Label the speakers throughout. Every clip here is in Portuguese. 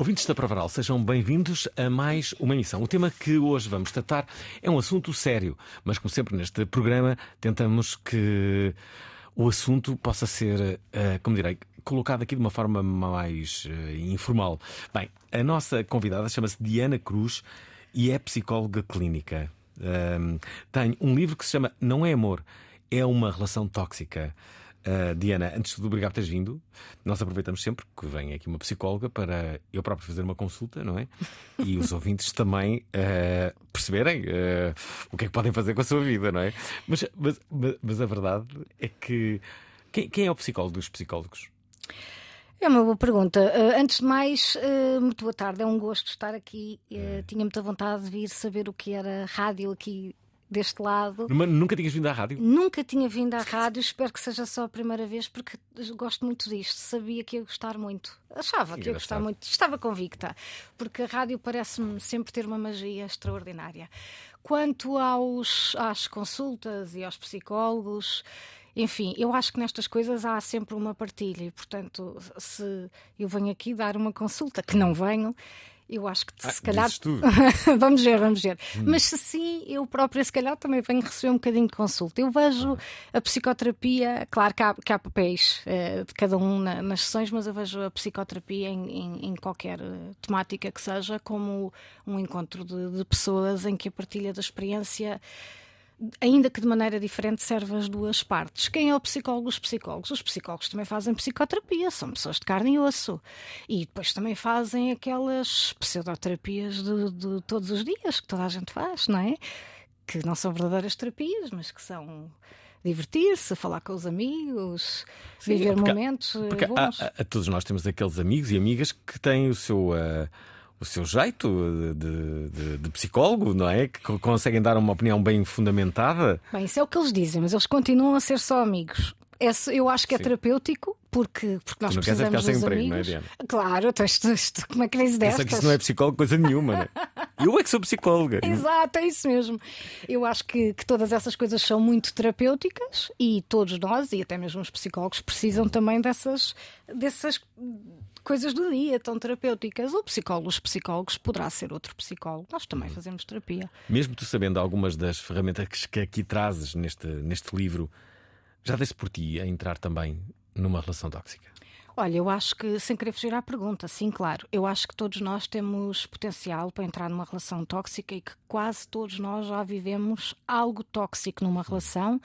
Speaker 1: Ouvintes da Provaral, sejam bem-vindos a mais uma emissão. O tema que hoje vamos tratar é um assunto sério, mas como sempre neste programa tentamos que o assunto possa ser, eh, como direi, colocado aqui de uma forma mais eh, informal. Bem, a nossa convidada chama-se Diana Cruz e é psicóloga clínica. Ahm, tem um livro que se chama Não é Amor, é uma relação tóxica. Uh, Diana, antes de tudo, obrigado por teres vindo. Nós aproveitamos sempre que vem aqui uma psicóloga para eu próprio fazer uma consulta, não é? E os ouvintes também uh, perceberem uh, o que é que podem fazer com a sua vida, não é? Mas, mas, mas- a verdade é que. Quem, quem é o psicólogo dos psicólogos?
Speaker 2: É uma boa pergunta. Antes de mais, muito boa tarde. É um gosto estar aqui. Uh, tinha muita vontade de vir saber o que era rádio aqui deste lado.
Speaker 1: Numa- Nunca tinhas vindo à rádio?
Speaker 2: Nunca tinha vindo à rádio, espero que seja só a primeira vez, porque gosto muito disto. Sabia que ia gostar muito. Achava que ia gostar muito. Estava convicta, porque a rádio parece-me sempre ter uma magia extraordinária. Quanto aos, às consultas e aos psicólogos, enfim, eu acho que nestas coisas há sempre uma partilha e, portanto, se eu venho aqui dar uma consulta, que não venho. Eu acho que
Speaker 1: Ah,
Speaker 2: se calhar.
Speaker 1: dizes tu.
Speaker 2: vamos ver, vamos ver.
Speaker 1: Hum.
Speaker 2: Mas se sim, eu própria, se calhar, também venho receber um bocadinho de consulta. Eu vejo a psicoterapia, claro que há, que há papéis eh, de cada um na- nas sessões, mas eu vejo a psicoterapia em, em- em qualquer eh, temática que seja como um encontro de, de pessoas em que a partilha da experiência ainda que de maneira diferente, serve as duas partes. Quem é o psicólogo? Os psicólogos. Os psicólogos também fazem psicoterapia, são pessoas de carne e osso. E depois também fazem aquelas pseudoterapias de, de todos os dias que toda a gente faz, não é? Que não são verdadeiras terapias, mas que são divertir-se, falar com os amigos, viver
Speaker 1: porque-
Speaker 2: momentos eh,
Speaker 1: Porque há- há- todos nós temos aqueles amigos e amigas que têm o seu. ah, o seu jeito de, de- de psicólogo, não é? Que co- conseguem dar uma opinião bem fundamentada.
Speaker 2: Bem, isso é o que eles dizem, mas eles continuam a ser só amigos. Esse, eu acho que é
Speaker 1: Sim.
Speaker 2: terapêutico, porque, porque nós
Speaker 1: não queres é
Speaker 2: precisamos
Speaker 1: ficar sem
Speaker 2: dos
Speaker 1: emprego, não é,
Speaker 2: amigos.
Speaker 1: Diana?
Speaker 2: Claro, tu, tu, tu, como é que crise
Speaker 1: Pensa
Speaker 2: destas?
Speaker 1: que isso não é psicólogo coisa nenhuma, não é? Eu é que sou psicóloga.
Speaker 2: Exato, é isso mesmo. Eu acho que, que todas essas coisas são muito terapêuticas e todos nós, e até mesmo os psicólogos, precisam também dessas, dessas coisas do dia tão terapêuticas. O psicólogo, os psicólogos, poderá ser outro psicólogo. Nós também
Speaker 1: Uhum.
Speaker 2: fazemos terapia.
Speaker 1: Mesmo tu sabendo algumas das ferramentas que- aqui trazes neste, neste livro, já deste por ti a entrar também numa relação tóxica?
Speaker 2: Olha, eu acho que, sem querer fugir à pergunta, sim, claro, eu acho que todos nós temos potencial para entrar numa relação tóxica e que quase todos nós já vivemos algo tóxico numa relação,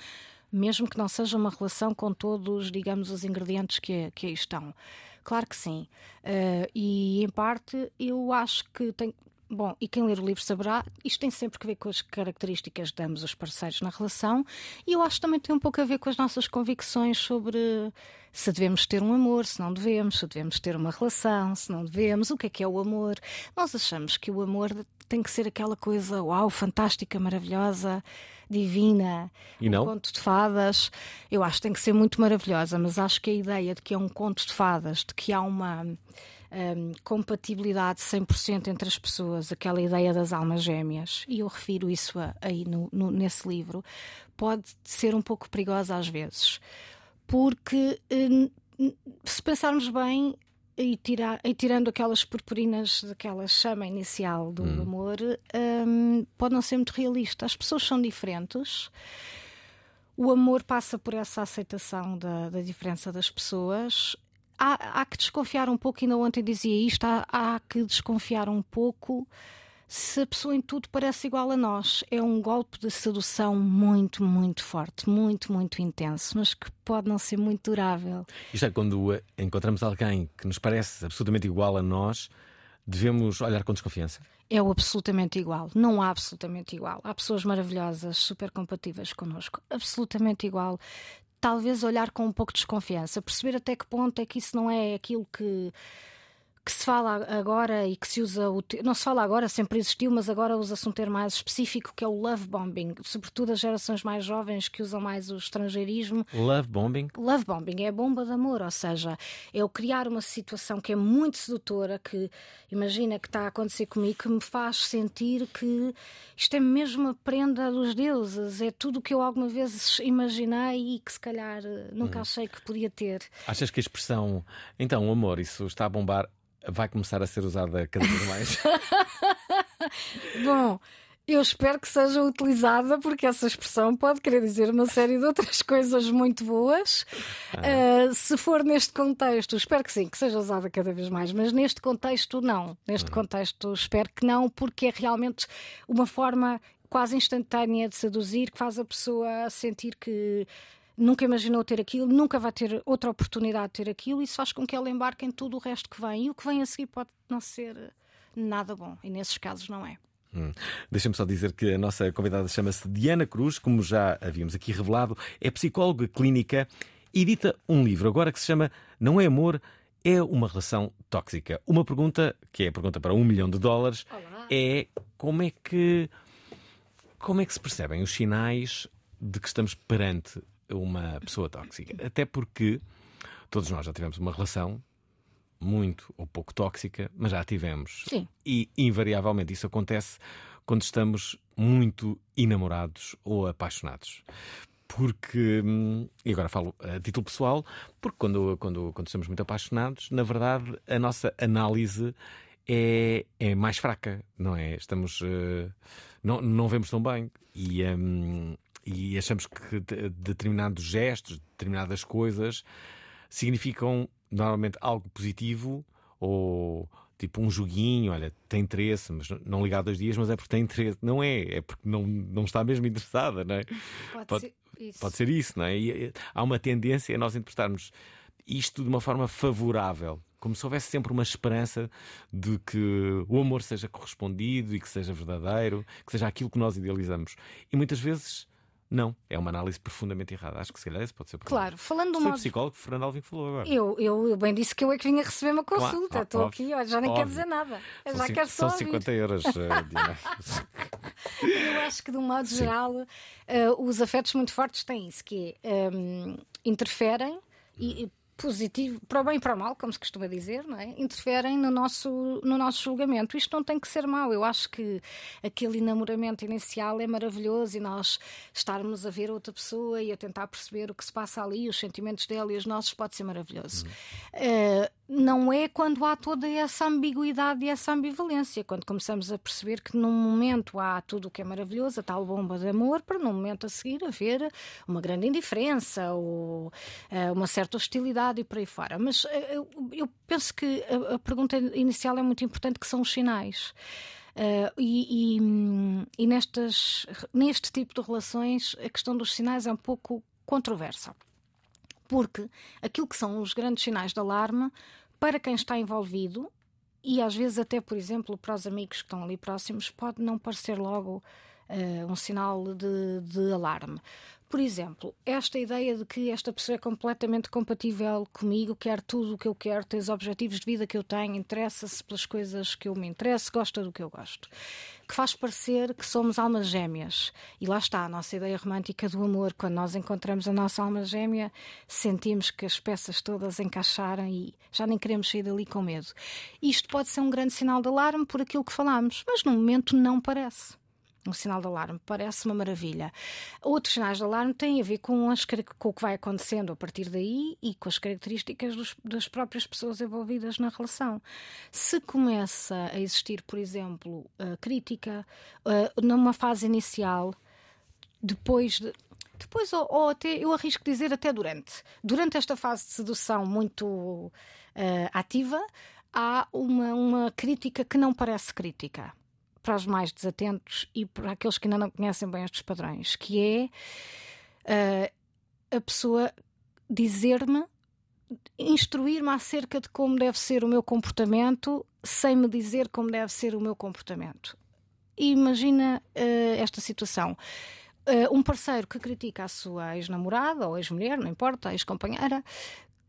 Speaker 2: mesmo que não seja uma relação com todos, digamos, os ingredientes que, que aí estão. Claro que sim. Eh, e, em parte, eu acho que tem. Bom, e quem ler o livro saberá, isto tem sempre que ver com as características de ambos os parceiros na relação e eu acho que também tem um pouco a ver com as nossas convicções sobre se devemos ter um amor, se não devemos, se devemos ter uma relação, se não devemos, o que é que é o amor. Nós achamos que o amor tem que ser aquela coisa, uau, fantástica, maravilhosa, divina,
Speaker 1: E
Speaker 2: um
Speaker 1: não?
Speaker 2: conto de fadas. Eu acho que tem que ser muito maravilhosa, mas acho que a ideia de que é um conto de fadas, de que há uma hum, compatibilidade 100% entre as pessoas, aquela ideia das almas gêmeas, e eu refiro isso a- aí no- no- nesse livro, pode ser um pouco perigosa às vezes. Porque hum, se pensarmos bem, e, tirar, e tirando aquelas purpurinas daquela chama inicial do amor, hum, pode não ser muito realista. As pessoas são diferentes. O amor passa por essa aceitação da, da diferença das pessoas. Há, há que desconfiar um pouco, ainda ontem dizia isto, há, há que desconfiar um pouco se a pessoa em tudo parece igual a nós. É um golpe de sedução muito, muito forte, muito, muito intenso, mas que pode não ser muito durável.
Speaker 1: Isto é quando encontramos alguém que nos parece absolutamente igual a nós, devemos olhar com desconfiança.
Speaker 2: É o absolutamente igual. Não há absolutamente igual. Há pessoas maravilhosas, super compatíveis connosco. Absolutamente igual. Talvez olhar com um pouco de desconfiança, perceber até que ponto é que isso não é aquilo que que se fala agora e que se usa não se fala agora, sempre existiu, mas agora usa-se um termo mais específico que é o love bombing, sobretudo as gerações mais jovens que usam mais o estrangeirismo.
Speaker 1: Love bombing?
Speaker 2: Love bombing é a bomba de amor, ou seja, é o criar uma situação que é muito sedutora, que imagina que está a acontecer comigo, que me faz sentir que isto é mesmo a prenda dos deuses, é tudo o que eu alguma vez imaginei e que se calhar nunca hum. achei que podia ter.
Speaker 1: Achas que a expressão, então, amor, isso está a bombar vai começar a ser usada cada vez mais?
Speaker 2: Bom. Eu espero que seja utilizada porque essa expressão pode querer dizer uma série de outras coisas muito boas. Ah. Uh, se for neste contexto, espero que sim, que seja usada cada vez mais, mas neste contexto, não. Neste uhum. contexto, espero que não, porque é realmente uma forma quase instantânea de seduzir que faz a pessoa sentir que nunca imaginou ter aquilo, nunca vai ter outra oportunidade de ter aquilo, e isso faz com que ela embarque em tudo o resto que vem. E o que vem a seguir pode não ser nada bom, e nesses casos não é.
Speaker 1: Hum. Deixa-me só dizer que a nossa convidada chama-se Diana Cruz, como já havíamos aqui revelado, é psicóloga clínica e edita um livro agora que se chama Não é Amor, é uma relação tóxica. Uma pergunta, que é a pergunta para um milhão de dólares, Olá. é como é que como é que se percebem os sinais de que estamos perante uma pessoa tóxica. Até porque todos nós já tivemos uma relação muito ou pouco tóxica, mas já tivemos.
Speaker 2: Sim.
Speaker 1: E invariavelmente isso acontece quando estamos muito enamorados ou apaixonados. Porque, hum, e agora falo a título pessoal, porque quando, quando, quando estamos muito apaixonados, na verdade a nossa análise é, é mais fraca, não é? Estamos. Uh, não, não vemos tão bem. E, um, e achamos que determinados gestos, determinadas coisas significam normalmente algo positivo ou tipo um joguinho, olha, tem interesse, mas não ligar dois dias, mas é porque tem interesse. Não é, é porque não, não está mesmo interessada, não é?
Speaker 2: Pode, pode ser isso.
Speaker 1: Pode ser isso, não é? E há uma tendência a nós interpretarmos isto de uma forma favorável. Como se houvesse sempre uma esperança de que o amor seja correspondido e que seja verdadeiro, que seja aquilo que nós idealizamos. E muitas vezes não, é uma análise profundamente errada. Acho que se calhar esse pode ser
Speaker 2: problema. Claro, falando
Speaker 1: do
Speaker 2: Foi
Speaker 1: modo... psicólogo Fernando Alvim falou agora.
Speaker 2: Eu, eu, eu bem disse que eu é que vinha receber uma consulta. Claro, Estou aqui, olha, já nem quero dizer nada.
Speaker 1: Eu
Speaker 2: já quero
Speaker 1: só São 50 euros, uh,
Speaker 2: Eu acho que, de um modo Sim. geral, uh, os afetos muito fortes têm isso, que é, um, ehm, interferem e positivo, para o bem e para o mal, como se costuma dizer, não é? interferem no nosso, no nosso julgamento. Isto não tem que ser mau. Eu acho que aquele enamoramento inicial é maravilhoso e nós estarmos a ver outra pessoa e a tentar perceber o que se passa ali, os sentimentos dela e os nossos, pode ser maravilhoso. Uhum. Uh, não é quando há toda essa ambiguidade e essa ambivalência, quando começamos a perceber que num momento há tudo o que é maravilhoso, a tal bomba de amor, para num momento a seguir haver uma grande indiferença ou uh, uma certa hostilidade e por aí fora. Mas eu, eu, penso que a, a, pergunta inicial é muito importante, que são os sinais. Uh, e, e, e nestas, neste tipo de relações, a questão dos sinais é um pouco controversa porque aquilo que são os grandes sinais de alarme para quem está envolvido e às vezes até, por exemplo, para os amigos que estão ali próximos, pode não parecer logo uh, um sinal de, de alarme. Por exemplo, esta ideia de que esta pessoa é completamente compatível comigo, quer tudo o que eu quero, tem os objetivos de vida que eu tenho, interessa-se pelas coisas que eu me interesso, gosta do que eu gosto, que faz parecer que somos almas gêmeas. E lá está a nossa ideia romântica do amor. Quando nós encontramos a nossa alma gêmea, sentimos que as peças todas encaixaram e já nem queremos sair dali com medo. Isto pode ser um grande sinal de alarme por aquilo que falamos, mas no momento não parece um sinal de alarme. Parece uma maravilha. Outros sinais de alarme têm a ver com, as, com o que vai acontecendo a partir daí e com as características dos, das próprias pessoas envolvidas na relação. Se começa a existir, por exemplo, a crítica, numa fase inicial, depois de, depois, ou, ou, até, eu arrisco dizer até durante. Durante esta fase de sedução muito uh, ativa, há uma, uma crítica que não parece crítica para os mais desatentos e para aqueles que ainda não conhecem bem estes padrões, que é uh, a pessoa dizer-me, instruir-me acerca de como deve ser o meu comportamento, sem me dizer como deve ser o meu comportamento. Imagina uh, esta situação. Uh, um parceiro que critica a sua ex-namorada ou ex-mulher, não importa, ex-companheira,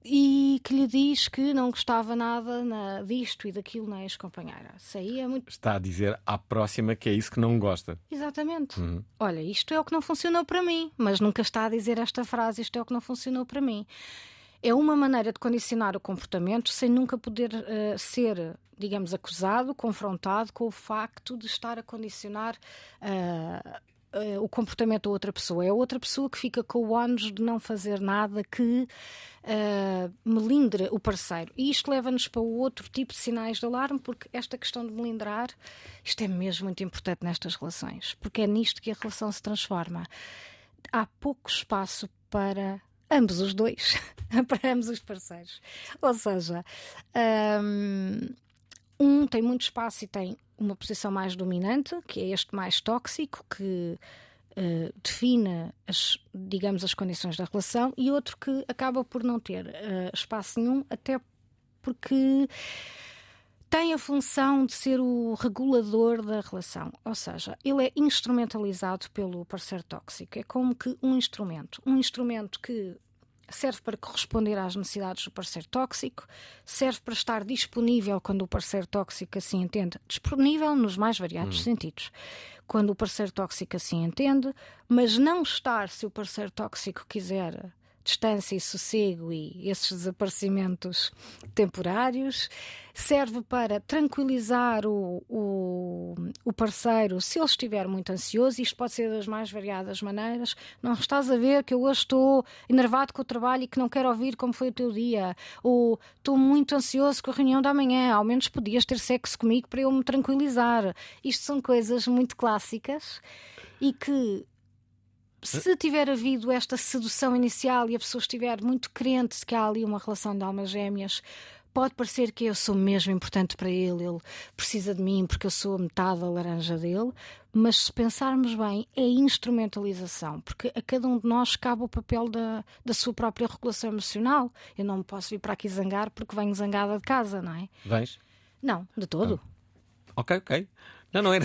Speaker 2: e que lhe diz que não gostava nada na, disto e daquilo na ex-companheira. Isso aí é muito.
Speaker 1: Está a dizer à próxima que é isso que não gosta.
Speaker 2: Exatamente. Uhum. Olha, isto é o que não funcionou para mim, mas nunca está a dizer esta frase: isto é o que não funcionou para mim. É uma maneira de condicionar o comportamento sem nunca poder uh, ser, digamos, acusado, confrontado com o facto de estar a condicionar. Uh, uh, o comportamento da outra pessoa. É outra pessoa que fica com o ónus de não fazer nada que uh, melindre o parceiro. E isto leva-nos para outro tipo de sinais de alarme, porque esta questão de melindrar, isto é mesmo muito importante nestas relações, porque é nisto que a relação se transforma. Há pouco espaço para ambos os dois, para ambos os parceiros. Ou seja, um, um tem muito espaço e tem uma posição mais dominante, que é este mais tóxico, que uh, define, as, digamos, as condições da relação, e outro que acaba por não ter uh, espaço nenhum, até porque tem a função de ser o regulador da relação, ou seja, ele é instrumentalizado pelo parceiro tóxico. É como que um instrumento, um instrumento que serve para corresponder às necessidades do parceiro tóxico, serve para estar disponível quando o parceiro tóxico assim entende, disponível nos mais variados hum. sentidos. Quando o parceiro tóxico assim entende, mas não estar se o parceiro tóxico quiser distância e sossego e esses desaparecimentos temporários. Serve para tranquilizar o, o, o, parceiro se ele estiver muito ansioso. Isto pode ser das mais variadas maneiras. Não estás a ver que eu hoje estou enervado com o trabalho e que não quero ouvir como foi o teu dia. Ou estou muito ansioso com a reunião da manhã. Ao menos podias ter sexo comigo para eu me tranquilizar. Isto são coisas muito clássicas e que se tiver havido esta sedução inicial e a pessoa estiver muito crente de que há ali uma relação de almas gêmeas, pode parecer que eu sou mesmo importante para ele, ele precisa de mim porque eu sou a metade da laranja dele, mas se pensarmos bem, é instrumentalização, porque a cada um de nós cabe o papel da, da sua própria regulação emocional. Eu não me posso vir para aqui zangar porque venho zangada de casa, não é?
Speaker 1: Vens?
Speaker 2: Não, de todo.
Speaker 1: Ah. Ok, ok. Não, não era.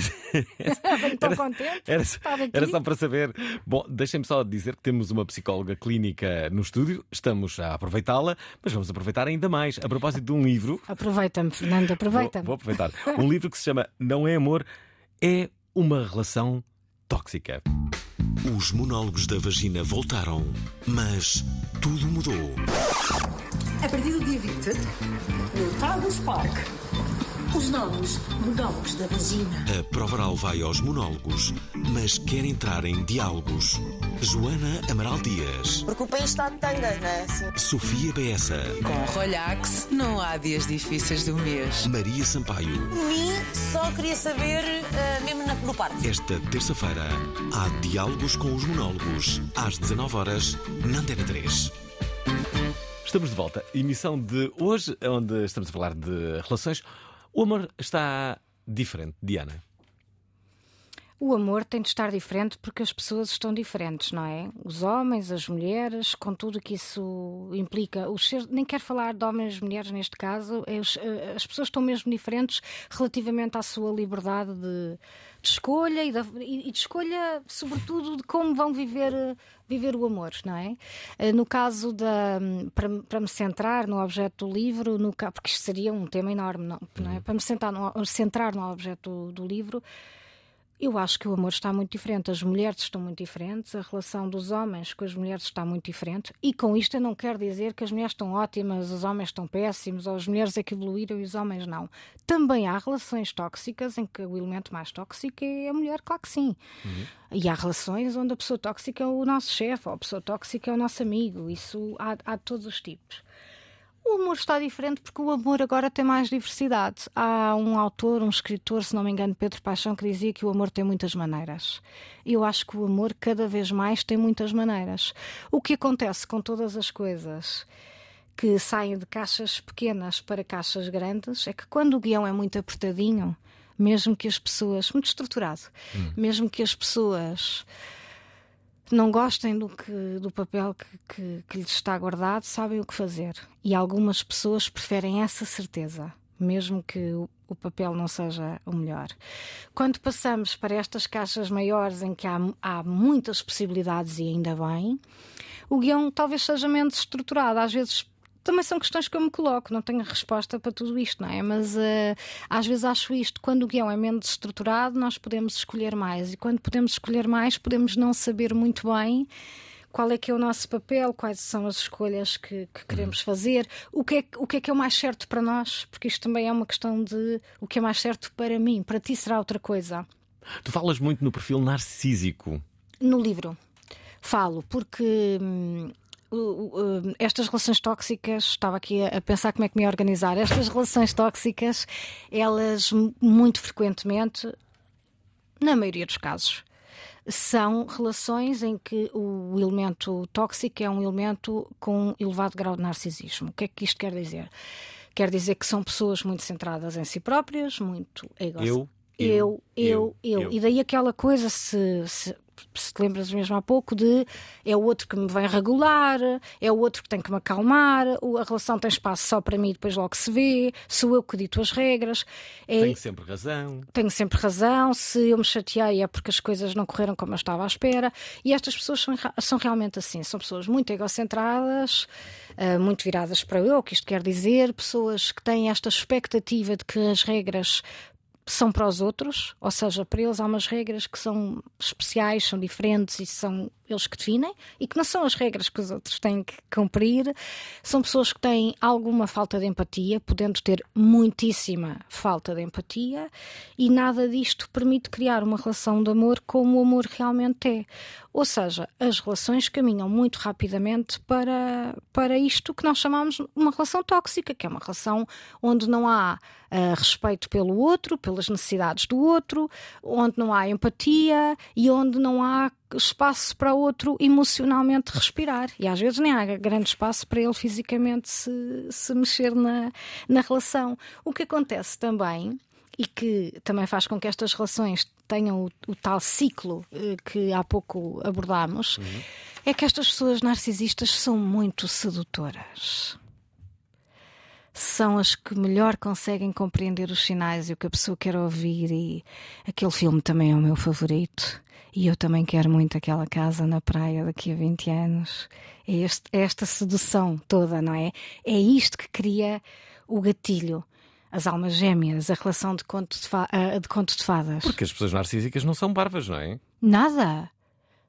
Speaker 2: Tão contente.
Speaker 1: Era, era só para saber. Bom, deixem-me só dizer que temos uma psicóloga clínica no estúdio, estamos a aproveitá-la, mas vamos aproveitar ainda mais. A propósito de um livro.
Speaker 2: Aproveita-me, Fernando, aproveita-me.
Speaker 1: Vou, vou aproveitar. Um livro que se chama Não é Amor, é uma relação tóxica.
Speaker 3: Os monólogos da vagina voltaram, mas tudo mudou.
Speaker 4: A partir do dia 20, no Tagus Park. Os novos monólogos da vagina.
Speaker 3: A prova oral vai aos monólogos, mas quer entrar em diálogos. Joana Amaral Dias.
Speaker 5: Porque o país está de tanga, não é? Assim.
Speaker 3: Sofia Beessa.
Speaker 6: Com Rolhax não há dias difíceis do mês.
Speaker 3: Maria Sampaio.
Speaker 5: Mim só queria saber, uh, mesmo na, no parque.
Speaker 3: Esta terça-feira há diálogos com os monólogos, às 19 horas na Antena 3.
Speaker 1: Estamos de volta. Emissão de hoje, onde estamos a falar de relações. O amor está diferente, Diana?
Speaker 2: O amor tem de estar diferente porque as pessoas estão diferentes, não é? Os homens, as mulheres, com tudo que isso implica. Os seres, nem quero falar de homens e mulheres neste caso, é eh, as pessoas estão mesmo diferentes relativamente à sua liberdade de, de escolha e, e, de escolha, sobretudo, de como vão viver, viver o amor, não é? Eh, no caso da. Para, para me centrar no objeto do livro, no, porque isto seria um tema enorme, não, não é? Uhum. Para me centrar no, centrar no objeto do, do livro eu acho que o amor está muito diferente, as mulheres estão muito diferentes, a relação dos homens com as mulheres está muito diferente, e com isto eu não quero dizer que as mulheres estão ótimas, os homens estão péssimos, ou as mulheres é que evoluíram e os homens não. Também há relações tóxicas em que o elemento mais tóxico é a mulher, claro que sim. Uhum. E há relações onde a pessoa tóxica é o nosso chefe, ou a pessoa tóxica é o nosso amigo, isso há, há de todos os tipos. O amor está diferente porque o amor agora tem mais diversidade. Há um autor, um escritor, se não me engano, Pedro Paixão, que dizia que o amor tem muitas maneiras. E eu acho que o amor cada vez mais tem muitas maneiras. O que acontece com todas as coisas que saem de caixas pequenas para caixas grandes é que quando o guião é muito apertadinho, mesmo que as pessoas. muito estruturado, mesmo que as pessoas não gostem do, que, do papel que, que, que lhes está guardado, sabem o que fazer. E algumas pessoas preferem essa certeza, mesmo que o, o papel não seja o melhor. Quando passamos para estas caixas maiores em que há, há muitas possibilidades e ainda bem, o guião talvez seja menos estruturado. Às vezes também são questões que eu me coloco, não tenho resposta para tudo isto, não é? Mas uh, às vezes acho isto, quando o guião é menos estruturado, nós podemos escolher mais, e quando podemos escolher mais, podemos não saber muito bem qual é que é o nosso papel, quais são as escolhas que, que queremos fazer, o que, é, o que é que é o mais certo para nós, porque isto também é uma questão de o que é mais certo para mim, para ti será outra coisa.
Speaker 1: Tu falas muito no perfil narcísico.
Speaker 2: No livro. Falo, porque hum, estas relações tóxicas, estava aqui a pensar como é que me ia organizar. Estas relações tóxicas, elas muito frequentemente, na maioria dos casos, são relações em que o elemento tóxico é um elemento com elevado grau de narcisismo. O que é que isto quer dizer? Quer dizer que são pessoas muito centradas em si próprias, muito egocêntricas.
Speaker 1: Eu,
Speaker 2: eu, eu, eu, eu. E daí aquela coisa, se, se se te lembras mesmo há pouco, de é o outro que me vem regular, é o outro que tem que me acalmar, a relação tem espaço só para mim e depois logo se vê, sou eu que dito as regras. É,
Speaker 1: Tenho sempre razão.
Speaker 2: Tenho sempre razão, se eu me chateei é porque as coisas não correram como eu estava à espera. E estas pessoas são, são realmente assim, são pessoas muito egocentradas, uh, muito viradas para eu, o que isto quer dizer, pessoas que têm esta expectativa de que as regras são para os outros, ou seja, para eles há umas regras que são especiais, são diferentes e são eles que definem e que não são as regras que os outros têm que cumprir. São pessoas que têm alguma falta de empatia, podendo ter muitíssima falta de empatia, e nada disto permite criar uma relação de amor como o amor realmente é. Ou seja, as relações caminham muito rapidamente para, para isto que nós chamamos uma relação tóxica, que é uma relação onde não há uh, respeito pelo outro, pelas necessidades do outro, onde não há empatia e onde não há espaço para o outro emocionalmente respirar. E às vezes nem há grande espaço para ele fisicamente se, se mexer na, na relação. O que acontece também e que também faz com que estas relações tenham o, o tal ciclo eh, que há pouco abordámos, uhum. é que estas pessoas narcisistas são muito sedutoras. São as que melhor conseguem compreender os sinais e o que a pessoa quer ouvir, e aquele filme também é o meu favorito. E eu também quero muito aquela casa na praia daqui a 20 anos. É, este, é esta sedução toda, não é? É isto que cria o gatilho. As almas gêmeas, a relação de conto de, fa de, conto de fadas.
Speaker 1: Porque as pessoas narcísicas não são barbas, não é?
Speaker 2: Nada.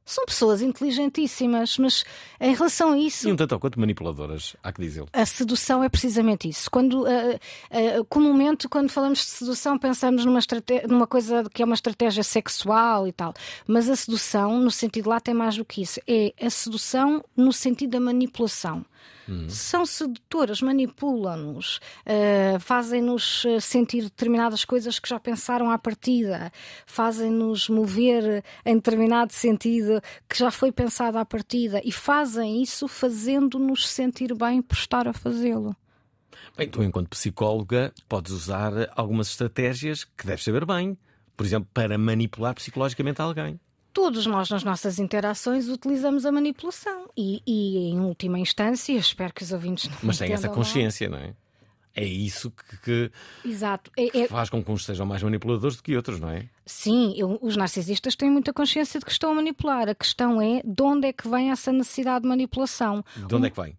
Speaker 2: São pessoas inteligentíssimas, mas em relação a isso.
Speaker 1: E um tanto quanto manipuladoras, há que dizê-lo.
Speaker 2: A sedução é precisamente isso. Quando, uh, uh, comumente, quando falamos de sedução, pensamos numa, numa coisa que é uma estratégia sexual e tal. Mas a sedução, no sentido lá, tem mais do que isso. É a sedução no sentido da manipulação. Uhum. São sedutoras, manipulam-nos, uh, fazem-nos eh, sentir determinadas coisas que já pensaram à partida, fazem-nos mover em determinado sentido que já foi pensado à partida e fazem isso fazendo-nos sentir bem por estar a fazê-lo.
Speaker 1: Bem, tu, enquanto psicóloga, podes usar algumas estratégias que deves saber bem, por exemplo, para manipular psicologicamente alguém
Speaker 2: todos nós, nas nossas interações, utilizamos a manipulação. E, e em última instância, espero que os ouvintes não
Speaker 1: Mas tem essa consciência, lá. não é? É isso que, que,
Speaker 2: Exato.
Speaker 1: É,
Speaker 2: é...
Speaker 1: faz com que uns sejam mais manipuladores do que outros, não é?
Speaker 2: Sim, eu, os narcisistas têm muita consciência de que estão a manipular. A questão é de onde é que vem essa necessidade de manipulação.
Speaker 1: De onde um... é que vem?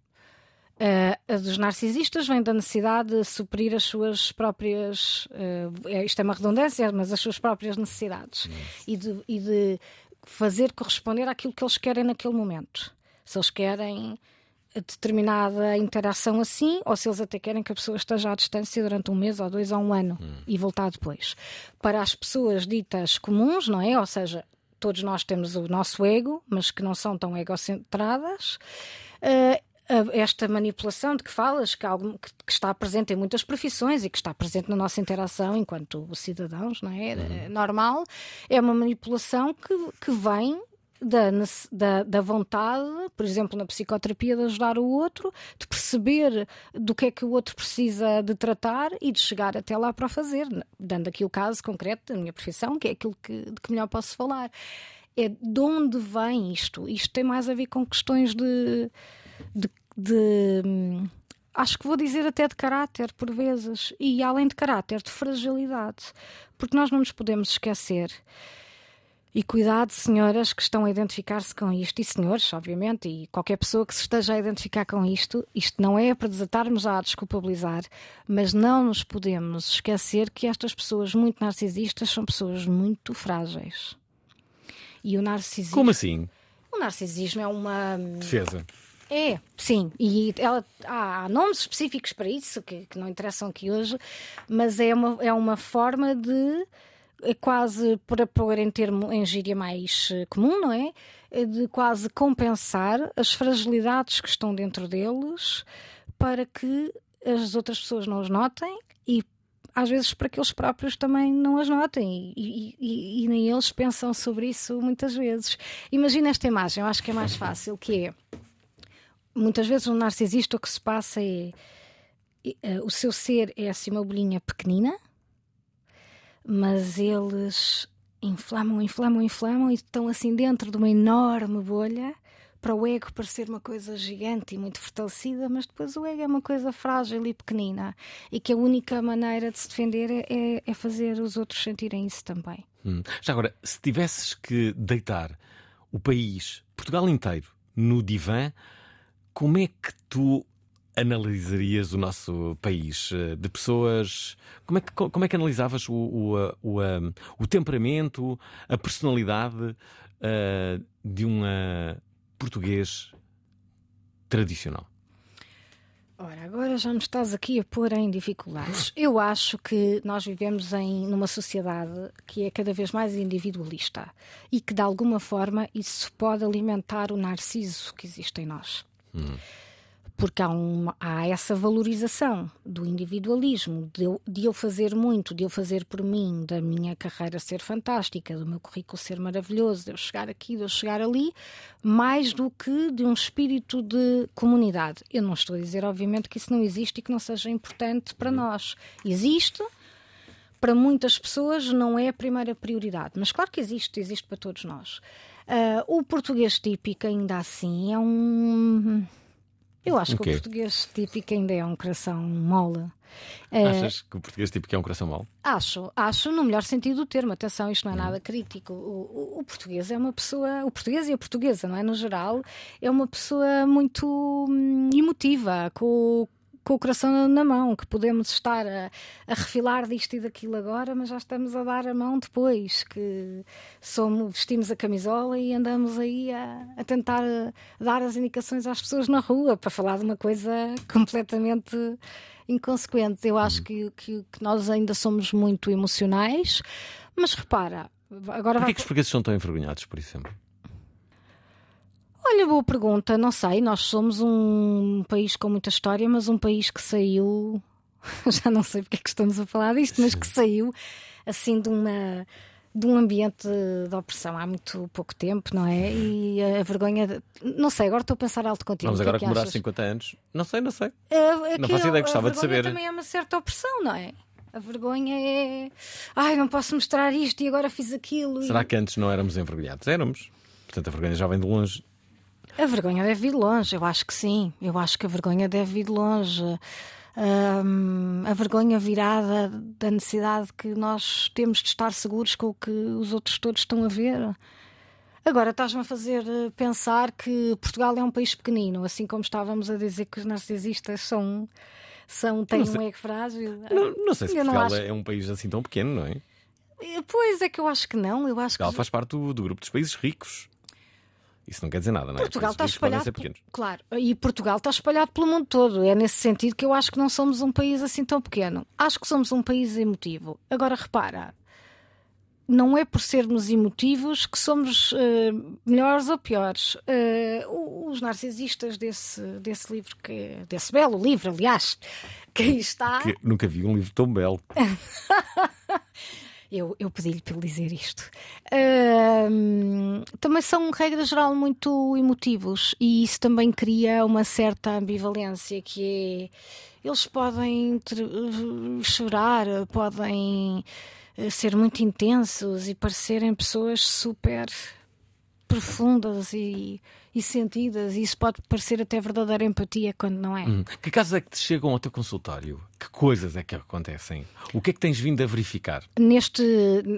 Speaker 2: Uh, a dos narcisistas vem da necessidade de suprir as suas próprias. Uh, isto é uma redundância, mas as suas próprias necessidades. E de, e de fazer corresponder àquilo que eles querem naquele momento. Se eles querem determinada interação assim, ou se eles até querem que a pessoa esteja à distância durante um mês ou dois ou um ano hum. e voltar depois. Para as pessoas ditas comuns, não é? Ou seja, todos nós temos o nosso ego, mas que não são tão egocentradas. Uh, esta manipulação de que falas, que, algo, que, que, está presente em muitas profissões e que está presente na nossa interação enquanto cidadãos, não é? Uhum. é normal, é uma manipulação que, que vem da, da, da vontade, por exemplo, na psicoterapia, de ajudar o outro, de perceber do que é que o outro precisa de tratar e de chegar até lá para o fazer, dando aqui o caso concreto da minha profissão, que é aquilo que, de que melhor posso falar. É de onde vem isto? Isto tem mais a ver com questões de- de- de hum, acho que vou dizer até de caráter, por vezes, e além de caráter, de fragilidade, porque nós não nos podemos esquecer. E cuidado, senhoras que estão a identificar-se com isto, e senhores, obviamente, e qualquer pessoa que se esteja a identificar com isto, isto não é para desatarmos a desculpabilizar, mas não nos podemos esquecer que estas pessoas muito narcisistas são pessoas muito frágeis. E o narcisismo.
Speaker 1: Como assim?
Speaker 2: O narcisismo é uma.
Speaker 1: Defesa.
Speaker 2: É, sim, e ela, há nomes específicos para isso que, que não interessam aqui hoje, mas é uma, é uma forma de é quase para pôr em termo em gíria mais eh, comum, não é? É De quase compensar as fragilidades que estão dentro deles para que as outras pessoas não os notem e às vezes para que eles próprios também não as notem e- e- e nem eles pensam sobre isso muitas vezes. Imagina esta imagem, eu acho que é mais fácil, que é muitas vezes um narcisista o que se passa é eh, o seu ser é assim uma bolinha pequenina, mas eles inflamam, inflamam, inflamam e estão assim dentro de uma enorme bolha para o ego parecer uma coisa gigante e muito fortalecida, mas depois o ego é uma coisa frágil e pequenina e que a única maneira de se defender é, é- é fazer os outros sentirem isso também.
Speaker 1: Hum. Já agora, se tivesses que deitar o país, Portugal inteiro, no divã, como é que tu analisarias o nosso país? Eh, De pessoas. Como é que, como é que analisavas o, o, o, o temperamento, a personalidade eh, de um português tradicional?
Speaker 2: Ora, agora já me estás aqui a pôr em dificuldades. Eu acho que nós vivemos em numa sociedade que é cada vez mais individualista e que de alguma forma isso pode alimentar o narciso que existe em nós. Porque há, uma- há essa valorização do individualismo, de eu, de eu fazer muito, de eu fazer por mim, da minha carreira ser fantástica, do meu currículo ser maravilhoso, de eu chegar aqui, de eu chegar ali, mais do que de um espírito de comunidade. Eu não estou a dizer, obviamente, que isso não existe e que não seja importante para nós. Existe, para muitas pessoas não é a primeira prioridade, mas claro que existe, existe para todos nós. Ah, o português típico, ainda assim, é um. Eu acho
Speaker 1: O
Speaker 2: que o português típico ainda é um coração mole. Ah,
Speaker 1: Achas que o português típico é um coração mau?
Speaker 2: Acho, acho no melhor sentido do termo. Atenção, isto não
Speaker 1: Uhum.
Speaker 2: é nada crítico. O, o- o português é uma pessoa, o português e a portuguesa, não é? No geral, é uma pessoa muito hum, emotiva, com, com o coração na- mão, que podemos estar a, a refilar disto e daquilo agora, mas já estamos a dar a mão depois, que somos, vestimos a camisola e andamos aí a, a tentar dar as indicações às pessoas na rua para falar de uma coisa completamente inconsequente. Eu acho que, que, que nós ainda somos muito emocionais, mas repara, agora
Speaker 1: Porquê
Speaker 2: vai.
Speaker 1: que os portugueses são tão envergonhados, por exemplo?
Speaker 2: Olha, boa pergunta, não sei. Nós somos um país com muita história, mas um país que saiu. Já não sei porque é que estamos a falar disto, mas que saiu assim de uma. De um ambiente de opressão há muito pouco tempo, não é? E a vergonha. de- Não sei, agora estou a pensar alto contigo.
Speaker 1: Vamos
Speaker 2: é
Speaker 1: agora
Speaker 2: que
Speaker 1: comemorar
Speaker 2: achas?
Speaker 1: 50 anos? Não sei, não sei.
Speaker 2: É, é
Speaker 1: Não faço
Speaker 2: a-
Speaker 1: ideia, gostava de saber.
Speaker 2: também é uma certa opressão, não é? A vergonha é. Ai, não posso mostrar isto e agora fiz aquilo. e-
Speaker 1: Será que antes não éramos envergonhados? Éramos. Portanto, a vergonha já vem de longe.
Speaker 2: A vergonha deve vir de longe, eu acho que sim. Eu acho que a vergonha deve vir de longe. Ahm, a vergonha virada da necessidade que nós temos de estar seguros com o que os outros todos estão a ver. Agora estás-me a fazer eh, pensar que Portugal é um país pequenino, assim como estávamos a dizer que os narcisistas são, são têm um ego frágil.
Speaker 1: Não, não sei se
Speaker 2: Eu
Speaker 1: Portugal
Speaker 2: acho-
Speaker 1: é um país assim tão pequeno, não é?
Speaker 2: Eh, Pois é que eu acho que não. Eu acho
Speaker 1: Portugal
Speaker 2: que
Speaker 1: faz parte do, do grupo dos países ricos. Isso não quer dizer nada, não é?
Speaker 2: Portugal está espalhado.
Speaker 1: ser
Speaker 2: pe-
Speaker 1: pequenos.
Speaker 2: Claro, e Portugal está espalhado pelo mundo todo. É nesse sentido que eu acho que não somos um país assim tão pequeno. Acho que somos um país emotivo. Agora repara, não é por sermos emotivos que somos eh, melhores ou piores. O- os narcisistas desse, desse livro, que, desse belo livro, aliás, que aí está.
Speaker 1: Que nunca vi um livro tão belo.
Speaker 2: Eu, eu pedi-lhe para dizer isto. Ahm, também são, regra geral, muito emotivos e isso também cria uma certa ambivalência que é. Eles podem ter- chorar, podem eh, ser muito intensos e parecerem pessoas super profundas e, e sentidas, e isso pode parecer até verdadeira empatia quando não é.
Speaker 1: Hum. Que casos é que te chegam ao teu consultório? Que coisas é que acontecem? O que é que tens vindo a verificar?
Speaker 2: Neste,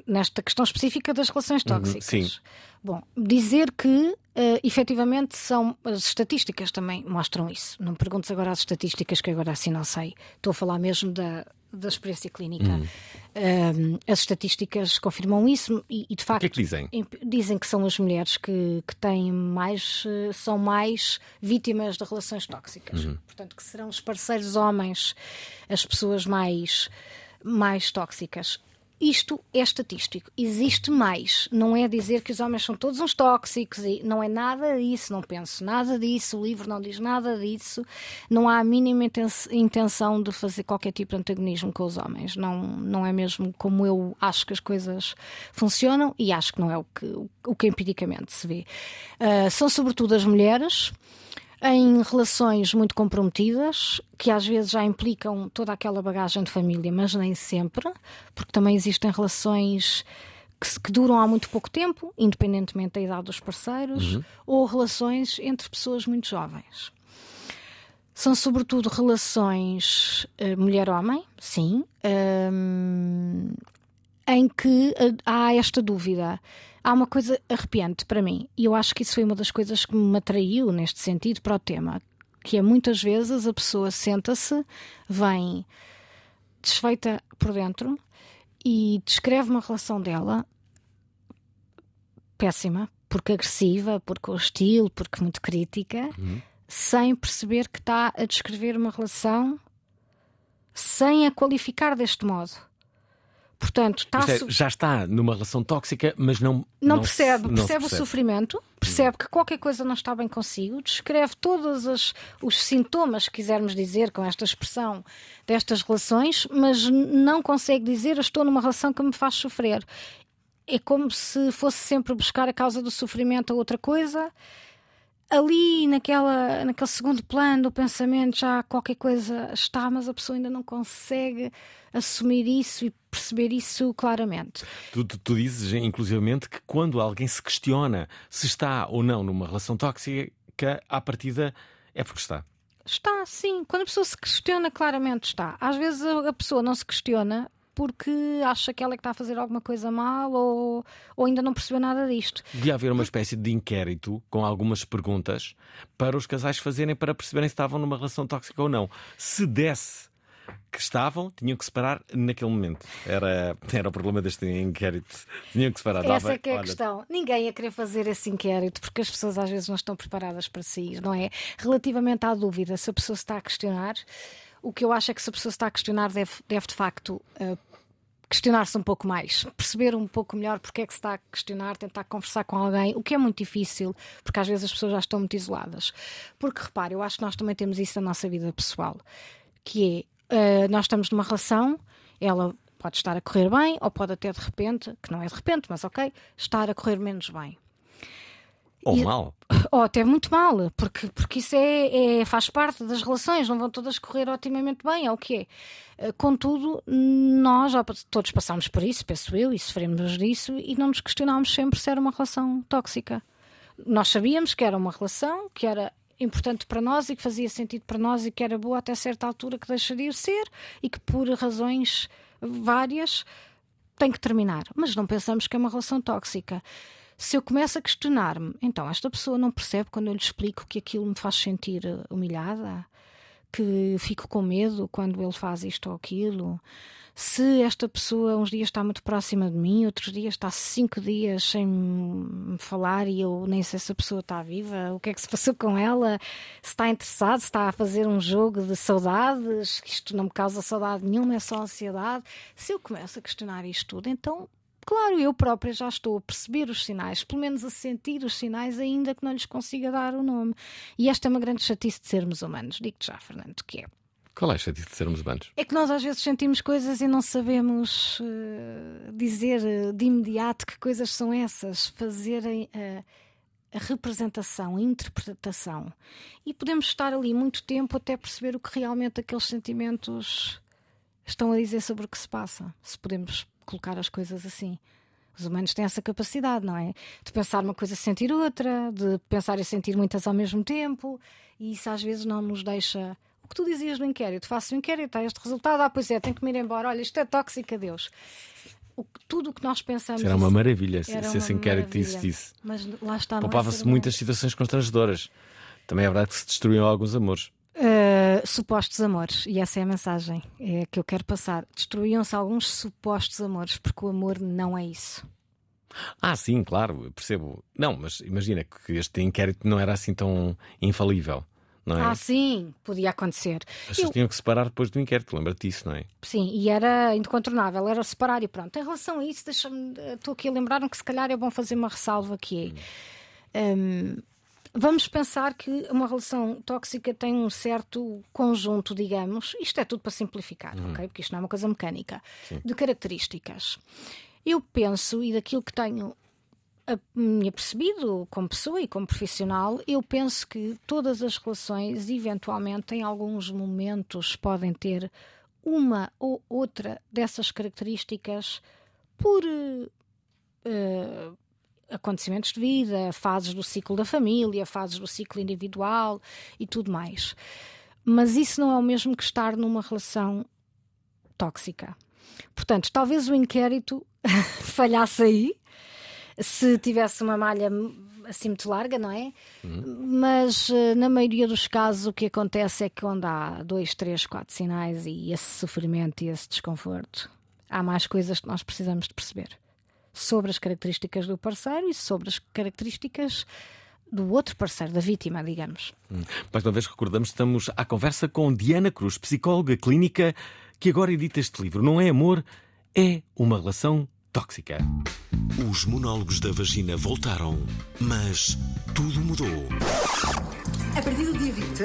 Speaker 2: nesta questão específica das relações tóxicas.
Speaker 1: Uhum, sim.
Speaker 2: Bom, dizer que eh, efetivamente são. As estatísticas também mostram isso. Não me perguntes agora as estatísticas, que agora assim não sei. Estou a falar mesmo da, da experiência clínica.
Speaker 1: Uhum.
Speaker 2: Um, as estatísticas confirmam isso e, e, de facto
Speaker 1: que é que dizem?
Speaker 2: dizem que são as mulheres que, que têm mais eh, são mais vítimas de relações tóxicas.
Speaker 1: Uhum.
Speaker 2: Portanto, que serão os parceiros homens as pessoas mais mais tóxicas. Isto é estatístico. Existe mais. Não é dizer que os homens são todos uns tóxicos e não é nada disso. Não penso nada disso. O livro não diz nada disso. Não há a mínima inten- intenção de fazer qualquer tipo de antagonismo com os homens. Não, não é mesmo como eu acho que as coisas funcionam e acho que não é o que, o que empiricamente se vê. Ah, são sobretudo as mulheres em relações muito comprometidas, que às vezes já implicam toda aquela bagagem de família, mas nem sempre, porque também existem relações que, que duram há muito pouco tempo, independentemente da idade dos parceiros, ou relações entre pessoas muito jovens. São sobretudo relações eh, mulher-homem, sim, hum, em que eh, há esta dúvida. Há uma coisa arrepiante para mim, e eu acho que isso foi uma das coisas que me atraiu neste sentido para o tema, que é muitas vezes a pessoa senta-se, vem desfeita por dentro e descreve uma relação dela péssima, porque agressiva, porque hostil, porque muito crítica, sem perceber que está a descrever uma relação sem a qualificar deste modo. Portanto, a
Speaker 1: é, já está numa relação tóxica, mas não.
Speaker 2: não,
Speaker 1: se-
Speaker 2: percebe,
Speaker 1: não se
Speaker 2: percebe, o sofrimento, percebe que qualquer coisa não está bem consigo, descreve todos os sintomas, se quisermos dizer, com esta expressão destas relações, mas não consegue dizer estou numa relação que me faz sofrer. É como se fosse sempre buscar a causa do sofrimento a outra coisa. Ali, naquela, naquele segundo plano do pensamento, já qualquer coisa está, mas a pessoa ainda não consegue assumir isso e perceber isso claramente.
Speaker 1: Tu, tu, tu dizes, inclusivamente, que quando alguém se questiona se está ou não numa relação tóxica, à partida é porque está.
Speaker 2: Está, sim. Quando a pessoa se questiona, claramente está. Às vezes a a pessoa não se questiona porque acha que ela é que está a fazer alguma coisa mal ou, ou ainda não percebeu nada disto.
Speaker 1: Devia haver uma espécie de inquérito com algumas perguntas para os casais fazerem para perceberem se estavam numa relação tóxica ou não. Se desse que estavam, tinham que separar naquele momento. Era, era o problema deste inquérito. Tinham que separar.
Speaker 2: Essa é que é a
Speaker 1: olha,
Speaker 2: questão. Ninguém ia querer fazer esse inquérito porque as pessoas às vezes não estão preparadas para si, não é? Relativamente à dúvida, se a pessoa se está a questionar, o que eu acho é que se a pessoa se está a questionar, deve, deve de facto eh, questionar-se um pouco mais, perceber um pouco melhor porque é que se está a questionar, tentar conversar com alguém, o que é muito difícil, porque às vezes as pessoas já estão muito isoladas. Porque repare, eu acho que nós também temos isso na nossa vida pessoal, que é eh, nós estamos numa relação, ela pode estar a correr bem, ou pode até de repente, que não é de repente, mas ok, estar a correr menos bem.
Speaker 1: Ou
Speaker 2: E-
Speaker 1: mal.
Speaker 2: Ou até muito mal, porque, porque isso é, é- faz parte das relações, não vão todas correr otimamente bem, é o que é. Eh, Contudo, nós já todos passámos por isso, penso eu, e sofremos disso, e não nos questionámos sempre se era uma relação tóxica. Nós sabíamos que era uma relação, que era importante para nós e que fazia sentido para nós e que era boa até certa altura que deixaria de ser e que por razões várias tem que terminar. Mas não pensamos que é uma relação tóxica. Se eu começo a questionar-me, então esta pessoa não percebe quando eu lhe explico que aquilo me faz sentir eh, humilhada, que fico com medo quando ele faz isto ou aquilo. Se esta pessoa uns dias está muito próxima de mim, outros dias está cinco dias sem me falar e eu nem sei se a pessoa está viva, o que é que se passou com ela, se está interessado, se está a fazer um jogo de saudades, isto não me causa saudade nenhuma, é só ansiedade. Se eu começo a questionar isto tudo, então Claro, eu própria já estou a perceber os sinais, pelo menos a sentir os sinais, ainda que não lhes consiga dar o nome. E esta é uma grande chatice de sermos humanos, digo-te já, Fernando, que é.
Speaker 1: Qual é a chatice de sermos humanos?
Speaker 2: É que nós às vezes sentimos coisas e não sabemos uh, dizer uh, de imediato que coisas são essas, fazerem uh, a representação, a interpretação. E podemos estar ali muito tempo até perceber o que realmente aqueles sentimentos estão a dizer sobre o que se passa, se podemos colocar as coisas assim. Os humanos têm essa capacidade, não é? De pensar uma coisa e sentir outra, de pensar e sentir muitas ao mesmo tempo, e isso às vezes não nos deixa o que tu dizias no inquérito, faço o inquérito, há este resultado, ah, pois é, tenho que me ir embora, olha, isto é tóxico, adeus. O, tudo o que nós pensamos.
Speaker 1: Era uma maravilha se, se esse inquérito existisse.
Speaker 2: Mas lá está, é
Speaker 1: Poupava-se muitas situações constrangedoras. Também é verdade que se destruíam alguns amores.
Speaker 2: Uh, supostos amores, e essa é a mensagem é, que eu quero passar. Destruíam-se alguns supostos amores, porque o amor não é isso.
Speaker 1: Ah, sim, claro, percebo. Não, mas imagina que este inquérito não era assim tão infalível, não é?
Speaker 2: Ah, sim, podia acontecer.
Speaker 1: As pessoas
Speaker 2: Eu-
Speaker 1: tinham que separar depois do inquérito, lembra-te disso, não é?
Speaker 2: Sim, e era incontornável, era separar e pronto. Em relação a isso, deixa-me. Estou aqui a lembrar-me que se calhar é bom fazer uma ressalva que é. hum, vamos pensar que uma relação tóxica tem um certo conjunto, digamos, isto é tudo para simplificar, ok? Porque isto não é uma coisa mecânica, de características. Eu penso, e daquilo que tenho a- me apercebido como pessoa e como profissional, eu penso que todas as relações, eventualmente, em alguns momentos, podem ter uma ou outra dessas características por eh, acontecimentos de vida, fases do ciclo da família, fases do ciclo individual e tudo mais. Mas isso não é o mesmo que estar numa relação tóxica. Portanto, talvez o inquérito falhasse aí, se tivesse uma malha assim muito larga, não é? Mas eh, na maioria dos casos o que acontece é que quando há dois, três, quatro sinais e esse sofrimento e esse desconforto, há mais coisas que nós precisamos de perceber sobre as características do parceiro e sobre as características do outro parceiro, da vítima, digamos.
Speaker 1: Mais uma vez recordamos, estamos à conversa com Diana Cruz, psicóloga clínica, que agora edita este livro. Não é amor, é uma relação tóxica.
Speaker 3: Os monólogos da vagina voltaram, mas tudo mudou.
Speaker 4: A partir do dia 20,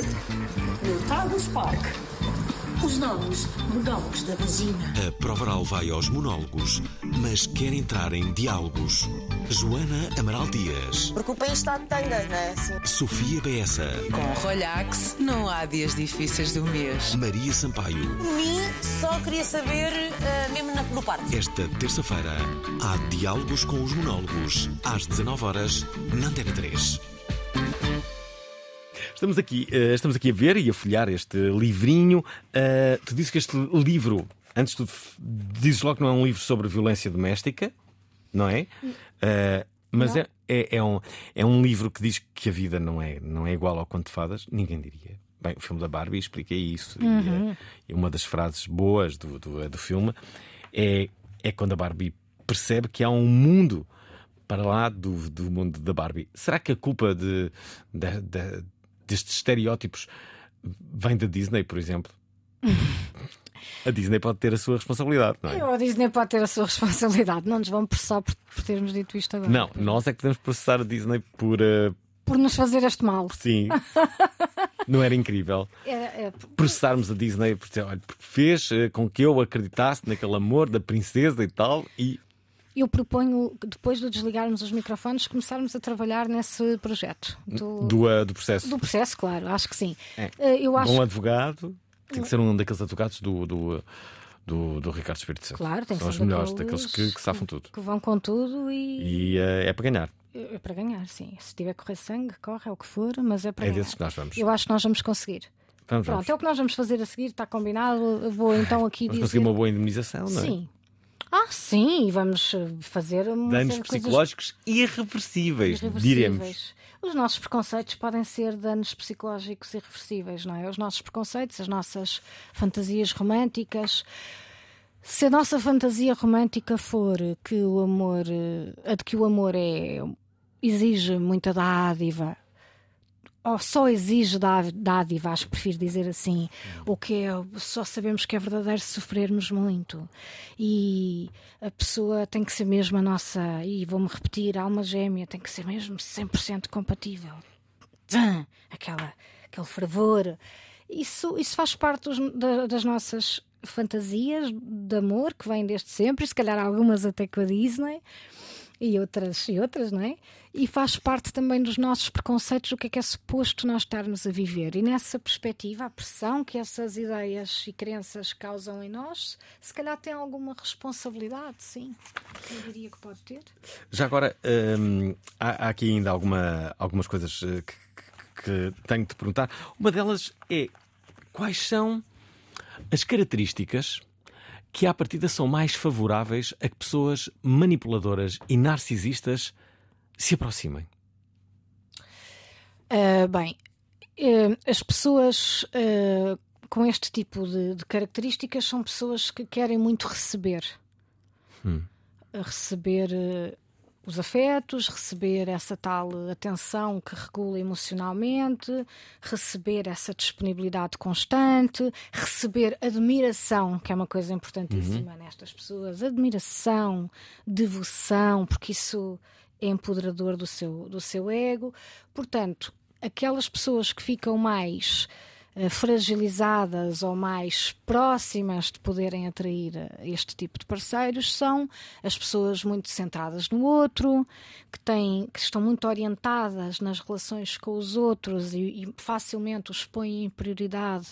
Speaker 4: no Tagus Park, os novos monólogos da vagina.
Speaker 3: A prova oral vai aos monólogos, mas quer entrar em diálogos. Joana Amaral Dias,
Speaker 5: Porque o país está de tanga, não é? Assim.
Speaker 3: Sofia Beessa,
Speaker 6: Com Rolhax, não há dias difíceis do mês.
Speaker 3: Maria Sampaio.
Speaker 5: Por mim, só queria saber, eh, mesmo na- no parque.
Speaker 3: Esta terça-feira há diálogos com os monólogos, às 19 horas na Antena 3.
Speaker 1: Estamos aqui, eh, estamos aqui a ver e a folhear este livrinho. Eh, tu dizes que este livro, antes de tudo, dizes logo que não é um livro sobre violência doméstica, não é? Eh, mas
Speaker 2: Não.
Speaker 1: é, é, é um, é um livro que diz que a vida não é, não é igual ao conto de fadas. Ninguém diria. Bem, o filme da Barbie explica isso. E, eh, E, uma das frases boas do, do, do filme é, é quando a Barbie percebe que há um mundo para lá do, do mundo da Barbie. Será que a culpa de, de- de- destes estereótipos vem da Disney, por exemplo? a Disney pode ter a sua responsabilidade, não é?
Speaker 2: A Disney pode ter a sua responsabilidade, não nos vão processar por, por termos dito isto agora.
Speaker 1: Não, nós é que podemos processar a Disney por. eh,
Speaker 2: Por nos fazer este mal.
Speaker 1: sim. não era incrível
Speaker 2: É, é,
Speaker 1: processarmos a Disney por dizer, olha, porque fez eh, com que eu acreditasse naquele amor da princesa e tal, e
Speaker 2: eu proponho, depois de desligarmos os microfones, começarmos a trabalhar nesse projeto. Do,
Speaker 1: do, eh, do processo.
Speaker 2: do processo, claro, acho que sim.
Speaker 1: É.
Speaker 2: Eh, Eu acho
Speaker 1: Bom advogado tem que ser um daqueles advogados do, do, do, do Ricardo Espírito Santo.
Speaker 2: Claro, tem
Speaker 1: São os melhores,
Speaker 2: daqueles
Speaker 1: que, que safam tudo.
Speaker 2: que vão com tudo e
Speaker 1: E eh, é para ganhar.
Speaker 2: é para ganhar, sim. Se tiver correr sangue, corre, é o que for, mas é para
Speaker 1: É
Speaker 2: ganhar.
Speaker 1: desses que nós vamos.
Speaker 2: Eu acho que nós vamos conseguir.
Speaker 1: Vamos,
Speaker 2: Pronto,
Speaker 1: vamos.
Speaker 2: é o que nós vamos fazer a seguir, está combinado. Eu Vou então aqui
Speaker 1: Vamos
Speaker 2: dizer.
Speaker 1: conseguir uma boa indemnização, não é?
Speaker 2: Sim. Ah, sim, vamos eh, fazer
Speaker 1: Danos
Speaker 2: coisas
Speaker 1: psicológicos irreversíveis, diremos.
Speaker 2: irreversíveis. Os nossos preconceitos podem ser danos psicológicos irreversíveis, não é? Os nossos preconceitos, as nossas fantasias românticas. Se a nossa fantasia romântica for que o amor, eh, a de que o amor é exige muita dádiva, ou só exige dá- dádiva, acho que prefiro dizer assim, o que é, só sabemos que é verdadeiro sofrermos muito. E a pessoa tem que ser mesmo a nossa, e vou-me repetir, alma gêmea tem que ser mesmo 100% compatível. Aquela, aquele fervor. Isso, isso faz parte dos- da- das nossas fantasias de amor que vêm desde sempre, e se calhar algumas até com a Disney e outras e outras, não é? E faz parte também dos nossos preconceitos do que é que é suposto nós estarmos a viver. E nessa perspectiva, a pressão que essas ideias e crenças causam em nós, se calhar tem alguma responsabilidade, sim. Eu diria que pode ter.
Speaker 1: Já agora, hum, há, há aqui ainda alguma, algumas coisas eh, que, que- tenho de perguntar. Uma delas é quais são as características que à partida são mais favoráveis a que pessoas manipuladoras e narcisistas se aproximem.
Speaker 2: Ah, bem, eh, as pessoas eh, com este tipo de, de características são pessoas que querem muito receber. A Receber eh, os afetos, receber essa tal atenção que regula emocionalmente, receber essa disponibilidade constante, receber admiração, que é uma coisa importantíssima nestas pessoas, admiração, devoção, porque isso é empoderador do seu, do seu ego. Portanto, aquelas pessoas que ficam mais fragilizadas ou mais próximas de poderem atrair eh, este tipo de parceiros são as pessoas muito centradas no outro, que, têm, que estão muito orientadas nas relações com os outros e, e facilmente os põem em prioridade,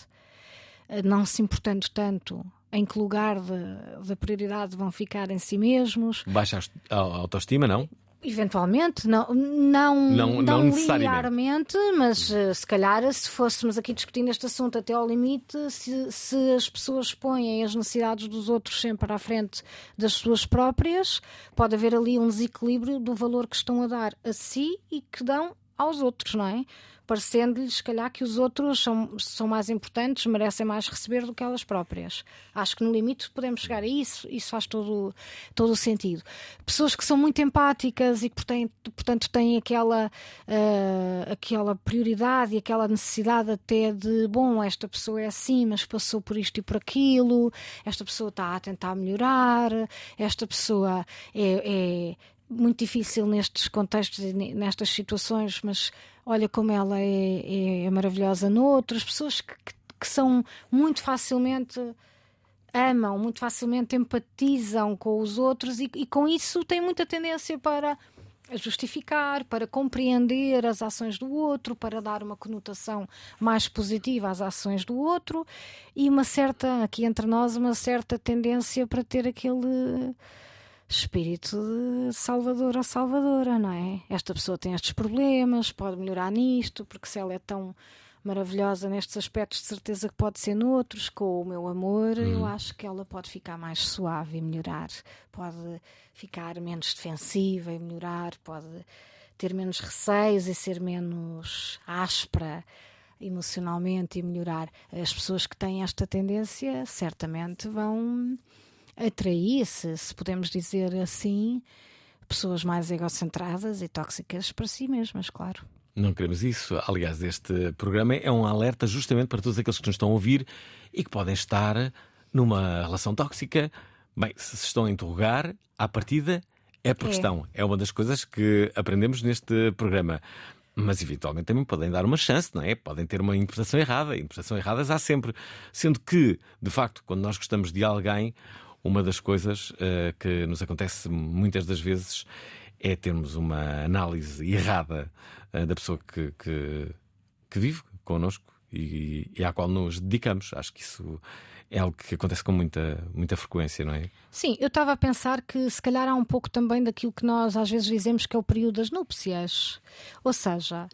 Speaker 2: eh, não se importando tanto em que lugar da prioridade vão ficar em si mesmos.
Speaker 1: Baixa autoestima, não?
Speaker 2: Eventualmente, não, não,
Speaker 1: Não- não
Speaker 2: linearmente, mas eh, se calhar, se fôssemos aqui discutindo este assunto até ao limite, se, se as pessoas põem as necessidades dos outros sempre à frente das suas próprias, pode haver ali um desequilíbrio do valor que estão a dar a si e que dão aos outros, não é? Parecendo-lhes, se calhar, que os outros são, são mais importantes, merecem mais receber do que elas próprias. Acho que no limite podemos chegar a isso, isso faz todo, todo o sentido. Pessoas que são muito empáticas e que, portanto, têm aquela, ah, aquela prioridade e aquela necessidade até de, bom, esta pessoa é assim, mas passou por isto e por aquilo, esta pessoa está a tentar melhorar, esta pessoa é- é muito difícil nestes contextos e ne- nestas situações, mas olha como ela é, é- é maravilhosa noutras. Pessoas que, que- que são muito facilmente amam, muito facilmente empatizam com os outros e, e com isso têm muita tendência para justificar, para compreender as ações do outro, para dar uma conotação mais positiva às ações do outro e uma certa, aqui entre nós, uma certa tendência para ter aquele espírito de salvador ou salvadora, não é? Esta pessoa tem estes problemas, pode melhorar nisto, porque se ela é tão maravilhosa nestes aspectos, de certeza que pode ser noutros. Com o meu amor, eu acho que ela pode ficar mais suave e melhorar, pode ficar menos defensiva e melhorar, pode ter menos receios e ser menos áspera emocionalmente e melhorar. As pessoas que têm esta tendência certamente vão atrair, se, podemos dizer assim, pessoas mais egocentradas e tóxicas para si mesmas, claro.
Speaker 1: Não queremos isso. Aliás, este programa é um alerta justamente para todos aqueles que nos estão a ouvir e que podem estar numa relação tóxica. Bem, se se estão a interrogar, à partida é por
Speaker 2: É.
Speaker 1: questão. É uma das coisas que aprendemos neste programa. Mas eventualmente também podem dar uma chance, não é? Podem ter uma interpretação errada. Interpretação erradas há sempre. Sendo que, de facto, quando nós gostamos de alguém, uma das coisas eh, que nos acontece muitas das vezes é termos uma análise errada eh, da pessoa que, que, que vive connosco e, e à qual nos dedicamos. Acho que isso é algo que acontece com muita, muita frequência, não é?
Speaker 2: Sim, eu estava a pensar que se calhar há um pouco também daquilo que nós às vezes dizemos que é o período das núpcias. Ou seja,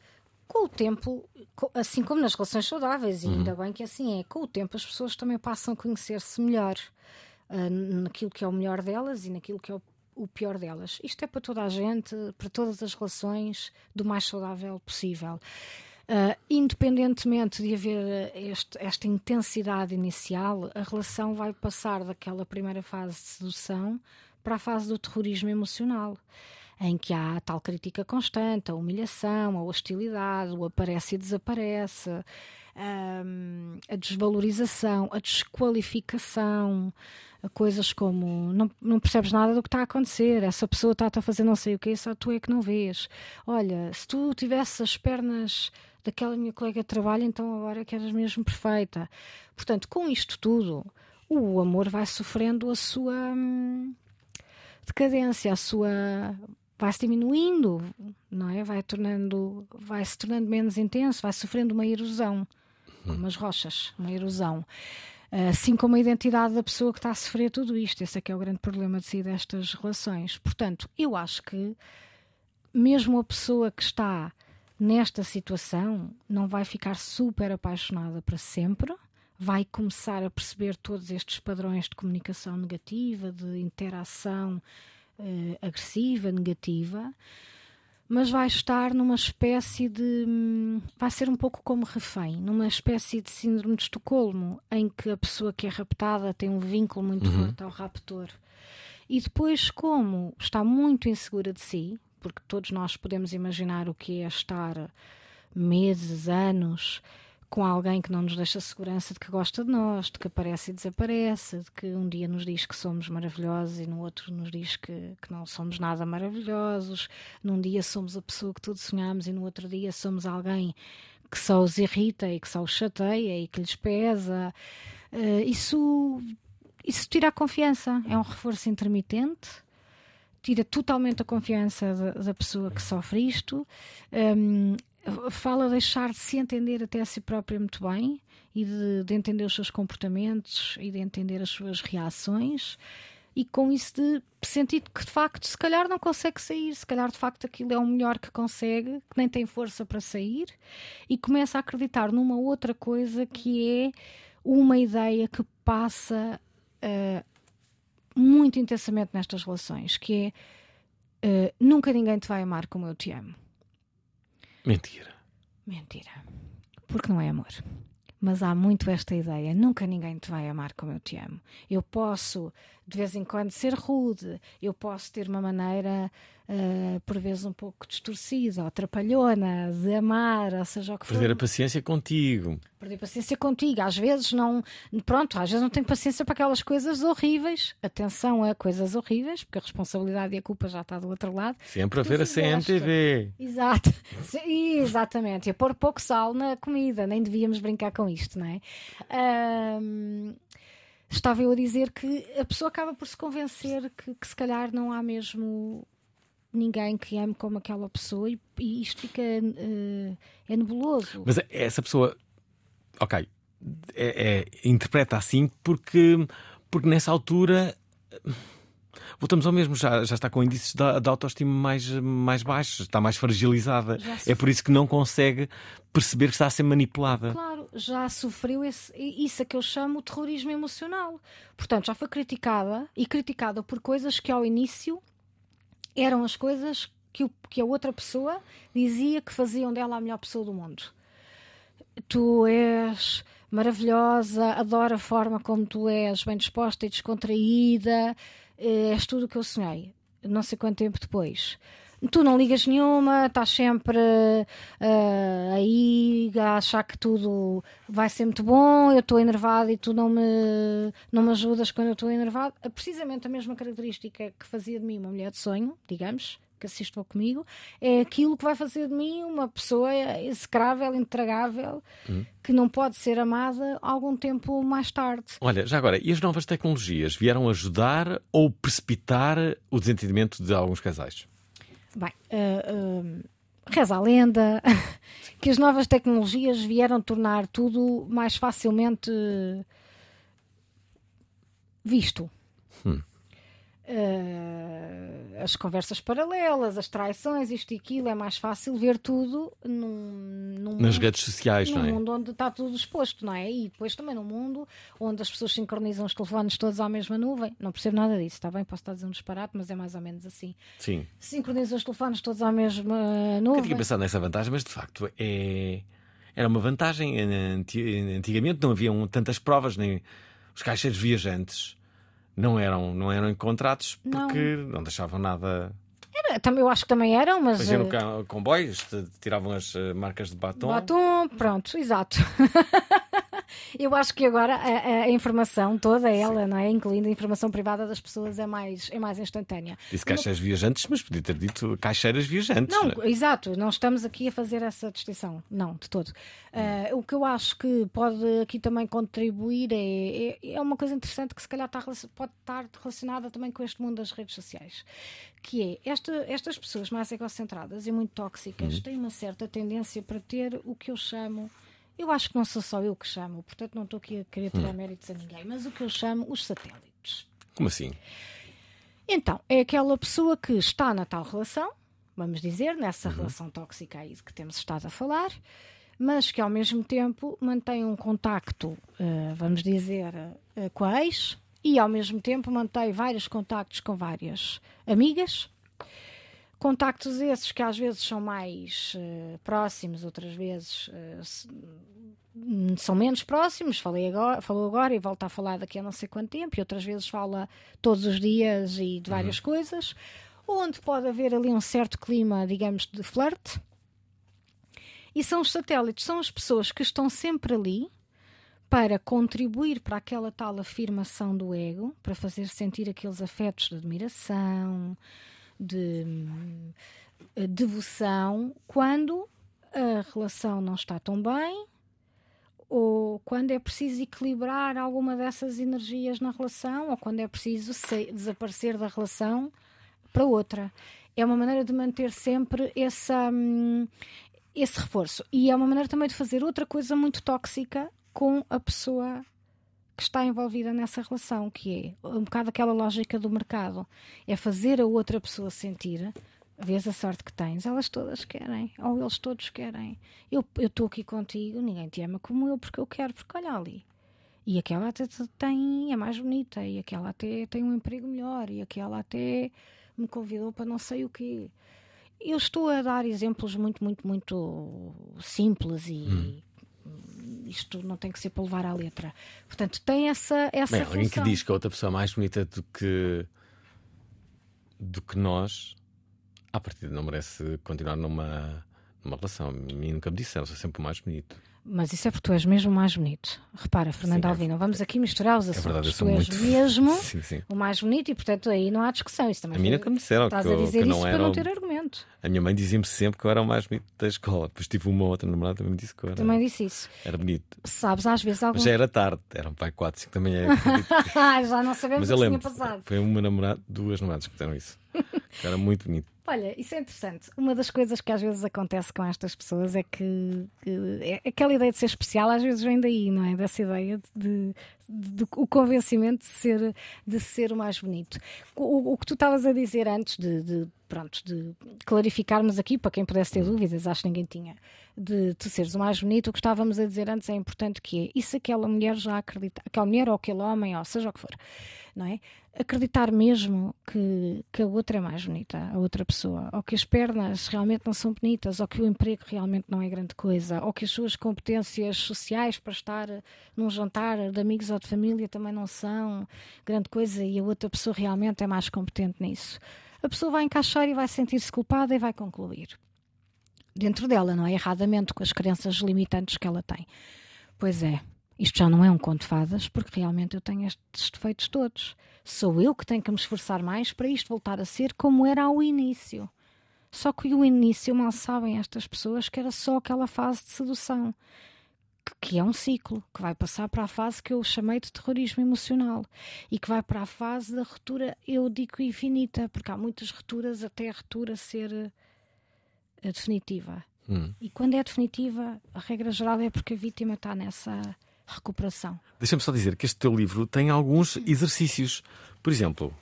Speaker 2: com o tempo, assim como nas relações saudáveis, e ainda bem que assim é, com o tempo as pessoas também passam a conhecer-se melhor ah, naquilo que é o melhor delas e naquilo que é o, o pior delas. Isto é para toda a gente, para todas as relações, do mais saudável possível. Ah, independentemente de haver este- esta intensidade inicial, a relação vai passar daquela primeira fase de sedução para a fase do terrorismo emocional, em que há tal crítica constante, a humilhação, a hostilidade, o aparece e desaparece, ahm, a desvalorização, a desqualificação, coisas como não, não percebes nada do que está a acontecer, essa pessoa está a fazer não sei o que, só tu é que não vês. Olha, se tu tivesse as pernas daquela minha colega de trabalho, então agora que eras mesmo perfeita. Portanto, com isto tudo, o amor vai sofrendo a sua hum, decadência, a sua vai se diminuindo, não é? Vai tornando, vai se tornando menos intenso, vai sofrendo uma erosão, como as rochas, uma erosão. Assim como a identidade da pessoa que está a sofrer tudo isto. Esse é que é o grande problema de si destas relações. Portanto, eu acho que mesmo a pessoa que está nesta situação não vai ficar super apaixonada para sempre, vai começar a perceber todos estes padrões de comunicação negativa, de interação eh, agressiva, negativa, mas vai estar numa espécie de. hum, vai ser um pouco como refém, numa espécie de síndrome de Estocolmo, em que a pessoa que é raptada tem um vínculo muito forte ao raptor. E depois, como está muito insegura de si, porque todos nós podemos imaginar o que é estar meses, anos com alguém que não nos deixa segurança de que gosta de nós, de que aparece e desaparece, de que um dia nos diz que somos maravilhosos e no outro nos diz que, que não somos nada maravilhosos, num dia somos a pessoa que todos sonhamos e no outro dia somos alguém que só os irrita e que só os chateia e que lhes pesa. Eh, isso, isso tira a confiança, é um reforço intermitente. Tira totalmente a confiança da, da pessoa que sofre isto, hum, fala deixar de se entender até a si própria muito bem e de, de entender os seus comportamentos e de entender as suas reações. E com isso de sentir que de facto, se calhar não consegue sair, se calhar de facto aquilo é o melhor que consegue, que nem tem força para sair, e começa a acreditar numa outra coisa que é uma ideia que passa ah, muito intensamente nestas relações, que é ah, nunca ninguém te vai amar como eu te amo.
Speaker 1: Mentira.
Speaker 2: Mentira. Porque não é amor. Mas há muito esta ideia: nunca ninguém te vai amar como eu te amo. Eu posso, de vez em quando, ser rude, eu posso ter uma maneira, ah, por vezes, um pouco distorcida ou atrapalhona de amar, ou seja o que for.
Speaker 1: Perder a paciência contigo.
Speaker 2: Perder paciência contigo. Às vezes não. Pronto, às vezes não tenho paciência para aquelas coisas horríveis. Atenção a coisas horríveis, porque a responsabilidade e a culpa já está do outro lado.
Speaker 1: Sempre a ver a. CMTV.
Speaker 2: Exato, exatamente. E a pôr pouco sal na comida, nem devíamos brincar com isto, não é? Ahm, estava eu a dizer que a pessoa acaba por se convencer que, que se calhar não há mesmo ninguém que ame como aquela pessoa e, e isto fica eh, é nebuloso.
Speaker 1: Mas essa pessoa, ok, é- é- interpreta assim porque, porque nessa altura voltamos ao mesmo, já, já está com índices da, da autoestima mais, mais baixos, está mais fragilizada. É por isso que não consegue perceber que está a ser manipulada.
Speaker 2: Claro, já sofreu esse, isso a que eu chamo de terrorismo emocional. Portanto, já foi criticada e criticada por coisas que ao início eram as coisas que, o- que a outra pessoa dizia que faziam dela a melhor pessoa do mundo. Tu és maravilhosa, adoro a forma como tu és, bem disposta e descontraída, és tudo o que eu sonhei. Não sei quanto tempo depois. Tu não ligas nenhuma, estás sempre eh, aí a achar que tudo vai ser muito bom, eu estou enervado e tu não me, não me ajudas quando eu estou enervado. É precisamente a mesma característica que fazia de mim uma mulher de sonho, digamos, que assistam comigo, é aquilo que vai fazer de mim uma pessoa execrável, intragável, que não pode ser amada algum tempo mais tarde.
Speaker 1: Olha, já agora, e as novas tecnologias vieram ajudar ou precipitar o desentendimento de alguns casais?
Speaker 2: Bem, ah, ah, reza a lenda que as novas tecnologias vieram tornar tudo mais facilmente visto. Ah, as conversas paralelas, as traições, isto e aquilo, é mais fácil ver tudo num, num
Speaker 1: Nas
Speaker 2: mundo-
Speaker 1: redes sociais,
Speaker 2: num
Speaker 1: não é?
Speaker 2: mundo onde está tudo exposto, não é? E depois também num mundo onde as pessoas sincronizam os telefones todos à mesma nuvem. Não percebo nada disso, está bem? Posso estar a dizer um disparate, mas é mais ou menos assim.
Speaker 1: Sim.
Speaker 2: Sincronizam os telefones todos à mesma nuvem.
Speaker 1: tinha pensado nessa vantagem, mas de facto é... era uma vantagem. Anti- Antigamente não haviam tantas provas, nem os caixeiros viajantes não eram, não eram encontrados
Speaker 2: Não.
Speaker 1: porque não, deixavam nada.
Speaker 2: Era, também, eu acho que também eram, mas.
Speaker 1: Faziam no
Speaker 2: eh,
Speaker 1: ca- comboios, te- tiravam as eh, marcas de batom.
Speaker 2: Batom, pronto, exato. Eu acho que agora a, a informação, toda ela, não é? Incluindo a informação privada das pessoas, é mais, é mais instantânea.
Speaker 1: Disse caixeiras viajantes, mas podia ter dito caixeiras viajantes.
Speaker 2: Não, exato, não estamos aqui a fazer essa distinção, não, de todo. Uh, o que eu acho que pode aqui também contribuir é, é, é uma coisa interessante que se calhar está, pode estar relacionada também com este mundo das redes sociais, que é esta, estas pessoas mais egocentradas e muito tóxicas
Speaker 1: Uhum.
Speaker 2: têm uma certa tendência para ter o que eu chamo. Eu acho que não sou só eu que chamo, portanto não estou aqui a querer tirar
Speaker 1: Hum.
Speaker 2: méritos a ninguém, mas o que eu chamo os satélites.
Speaker 1: Como assim?
Speaker 2: Então, é aquela pessoa que está na tal relação, vamos dizer, nessa
Speaker 1: Uhum.
Speaker 2: relação tóxica aí de que temos estado a falar, mas que ao mesmo tempo mantém um contacto, eh, vamos dizer, eh, com a ex e ao mesmo tempo mantém vários contactos com várias amigas. Contactos esses que às vezes são mais eh, próximos, outras vezes se- hum, são menos próximos. Falei agora, falou agora e volta a falar daqui a não sei quanto tempo, e outras vezes fala todos os dias e de várias coisas. Onde pode haver ali um certo clima, digamos, de flerte. E são os satélites, são as pessoas que estão sempre ali para contribuir para aquela tal afirmação do ego, para fazer sentir aqueles afetos de admiração, de eh, devoção, quando a relação não está tão bem ou quando é preciso equilibrar alguma dessas energias na relação ou quando é preciso desaparecer da relação para outra. É uma maneira de manter sempre essa, hum, esse reforço. E é uma maneira também de fazer outra coisa muito tóxica com a pessoa que está envolvida nessa relação, que é um bocado aquela lógica do mercado. É fazer a outra pessoa sentir, vês a sorte que tens, elas todas querem, ou eles todos querem. Eu estou aqui contigo, ninguém te ama como eu, porque eu quero, porque olha ali. E aquela até te- tem, é mais bonita, e aquela até tem um emprego melhor, e aquela até me convidou para não sei o quê. Eu estou a dar exemplos muito, muito, muito simples e isto não tem que ser para levar à letra. Portanto, tem essa, essa
Speaker 1: Bem, alguém que
Speaker 2: função.
Speaker 1: diz que a outra pessoa é mais bonita do que do que nós, à partida não merece continuar numa, numa relação. A mim nunca me disseram, sou sempre o mais bonito.
Speaker 2: Mas isso é porque tu és mesmo o mais bonito. Repara, Fernando
Speaker 1: Sim, é-
Speaker 2: não vamos aqui misturar os
Speaker 1: É
Speaker 2: assuntos.
Speaker 1: verdade, eu
Speaker 2: tu és
Speaker 1: muito.
Speaker 2: mesmo
Speaker 1: Sim, sim.
Speaker 2: o mais bonito e, portanto, aí não há discussão. Isso também
Speaker 1: A mim nunca me disseram
Speaker 2: Estás
Speaker 1: que
Speaker 2: a
Speaker 1: eu-
Speaker 2: dizer
Speaker 1: que não
Speaker 2: para
Speaker 1: era
Speaker 2: não
Speaker 1: o-
Speaker 2: ter argumento.
Speaker 1: A minha mãe dizia-me sempre que eu era o mais bonito da escola. Depois tive uma outra namorada que me disse que eu era,
Speaker 2: Também disse isso.
Speaker 1: era bonito.
Speaker 2: Sabes, às vezes algum.
Speaker 1: Mas já era tarde, eram pai 4, 5 da manhã.
Speaker 2: Já não sabemos
Speaker 1: Mas
Speaker 2: o que tinha passado.
Speaker 1: foi uma namorada, duas namoradas que fizeram isso. Era muito bonito.
Speaker 2: Olha, isso é interessante. Uma das coisas que às vezes acontece com estas pessoas é que, que é, aquela ideia de ser especial às vezes vem daí, não é? Dessa ideia de, de- de- o convencimento de ser, de ser o mais bonito. O, o que tu estavas a dizer antes de, de, pronto, de clarificarmos aqui, para quem pudesse ter dúvidas, acho que ninguém tinha, de tu seres o mais bonito, o que estávamos a dizer antes é importante que é, e se aquela mulher já acredita, aquela mulher ou aquele homem, ou seja o que for, não é? Acreditar mesmo que, que a outra é mais bonita, a outra pessoa, ou que as pernas realmente não são bonitas, ou que o emprego realmente não é grande coisa, ou que as suas competências sociais para estar num jantar de amigos ou de família também não são grande coisa e a outra pessoa realmente é mais competente nisso. A pessoa vai encaixar e vai sentir-se culpada e vai concluir. Dentro dela, não é? Erradamente, com as crenças limitantes que ela tem. Pois é, isto já não é um conto de fadas, porque realmente eu tenho estes defeitos todos. Sou eu que tenho que me esforçar mais para isto voltar a ser como era ao início. Só que o início, mal sabem estas pessoas, que era só aquela fase de sedução, que, que é um ciclo, que vai passar para a fase que eu chamei de terrorismo emocional e que vai para a fase da ruptura, eu digo infinita, porque há muitas rupturas até a ruptura ser eh, definitiva.
Speaker 1: Hum.
Speaker 2: E quando é definitiva, a regra geral é porque a vítima está nessa recuperação.
Speaker 1: Deixa-me só dizer que este teu livro tem alguns exercícios. Por exemplo,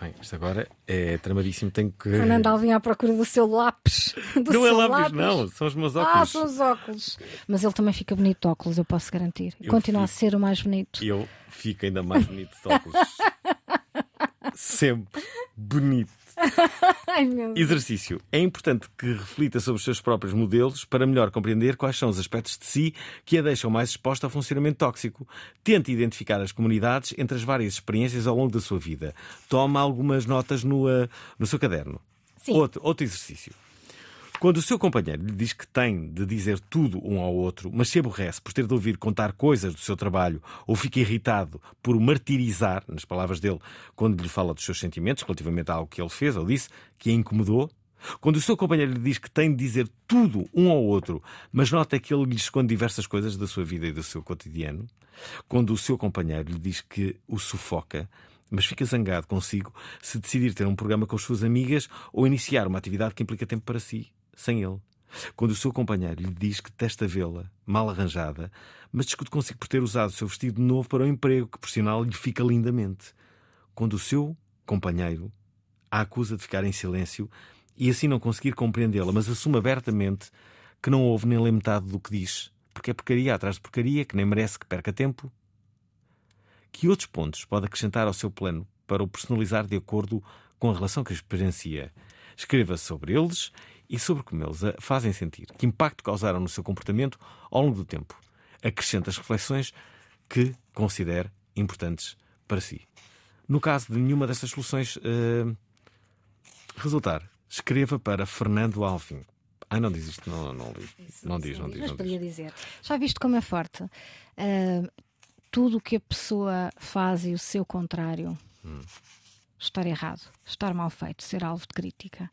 Speaker 1: bem, isto agora é tramadíssimo, tenho que.
Speaker 2: Fernando Alvim à procura do seu lápis. Do
Speaker 1: Não é
Speaker 2: seu
Speaker 1: lápis, não, são os meus óculos.
Speaker 2: Ah, são os óculos. Mas ele também fica bonito de óculos, eu posso garantir.
Speaker 1: Eu
Speaker 2: Continua a
Speaker 1: fico.
Speaker 2: ser o mais bonito.
Speaker 1: Eu fico ainda mais bonito de óculos. Sempre bonito.
Speaker 2: Ai.
Speaker 1: Exercício. É importante que reflita sobre os seus próprios modelos para melhor compreender quais são os aspectos de si que a deixam mais exposta ao funcionamento tóxico. Tente identificar as comunidades entre as várias experiências ao longo da sua vida. Toma algumas notas no, no seu caderno.
Speaker 2: Sim.
Speaker 1: Outro, outro exercício. Quando o seu companheiro lhe diz que tem de dizer tudo um ao outro, mas se aborrece por ter de ouvir contar coisas do seu trabalho ou fica irritado por martirizar, nas palavras dele, quando lhe fala dos seus sentimentos relativamente a algo que ele fez ou disse que a incomodou, quando o seu companheiro lhe diz que tem de dizer tudo um ao outro, mas nota que ele lhe esconde diversas coisas da sua vida e do seu cotidiano, quando o seu companheiro lhe diz que o sufoca, mas fica zangado consigo se decidir ter um programa com as suas amigas ou iniciar uma atividade que implica tempo para si, sem ele. Quando o seu companheiro lhe diz que testa vê-la, mal arranjada, mas discute consigo por ter usado o seu vestido novo para o emprego, que por sinal lhe fica lindamente. Quando o seu companheiro a acusa de ficar em silêncio, e assim não conseguir compreendê-la, mas assume abertamente que não ouve nem lê metade do que diz, porque é porcaria atrás de porcaria, que nem merece que perca tempo. Que outros pontos pode acrescentar ao seu plano para o personalizar de acordo com a relação que experiencia? Escreva sobre eles e sobre como eles a fazem sentir, que impacto causaram no seu comportamento ao longo do tempo. Acrescente as reflexões que considere importantes para si. No caso de nenhuma destas soluções uh, resultar, escreva para Fernando Alvim. Ah, não diz isto, não, não.
Speaker 2: Isso,
Speaker 1: não diz, não diz.
Speaker 2: Mas
Speaker 1: Não
Speaker 2: podia
Speaker 1: diz.
Speaker 2: dizer. Já viste como é forte? Ah, tudo o que a pessoa faz e o seu contrário estar errado, estar mal feito, ser alvo de crítica.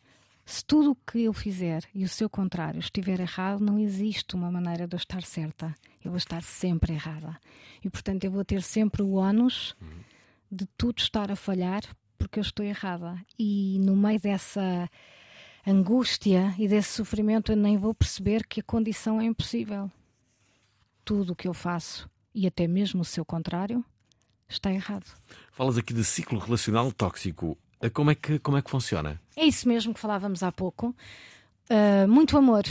Speaker 2: Se tudo o que eu fizer e o seu contrário estiver errado, não existe uma maneira de eu estar certa. Eu vou estar sempre errada. E portanto eu vou ter sempre o ónus de tudo estar a falhar porque eu estou errada. E no meio dessa angústia e desse sofrimento eu nem vou perceber que a condição é impossível. Tudo o que eu faço e até mesmo o seu contrário está errado.
Speaker 1: Falas aqui de ciclo relacional tóxico. Ah, Como é que, como é que funciona?
Speaker 2: É isso mesmo que falávamos há pouco. Uh, muito amor,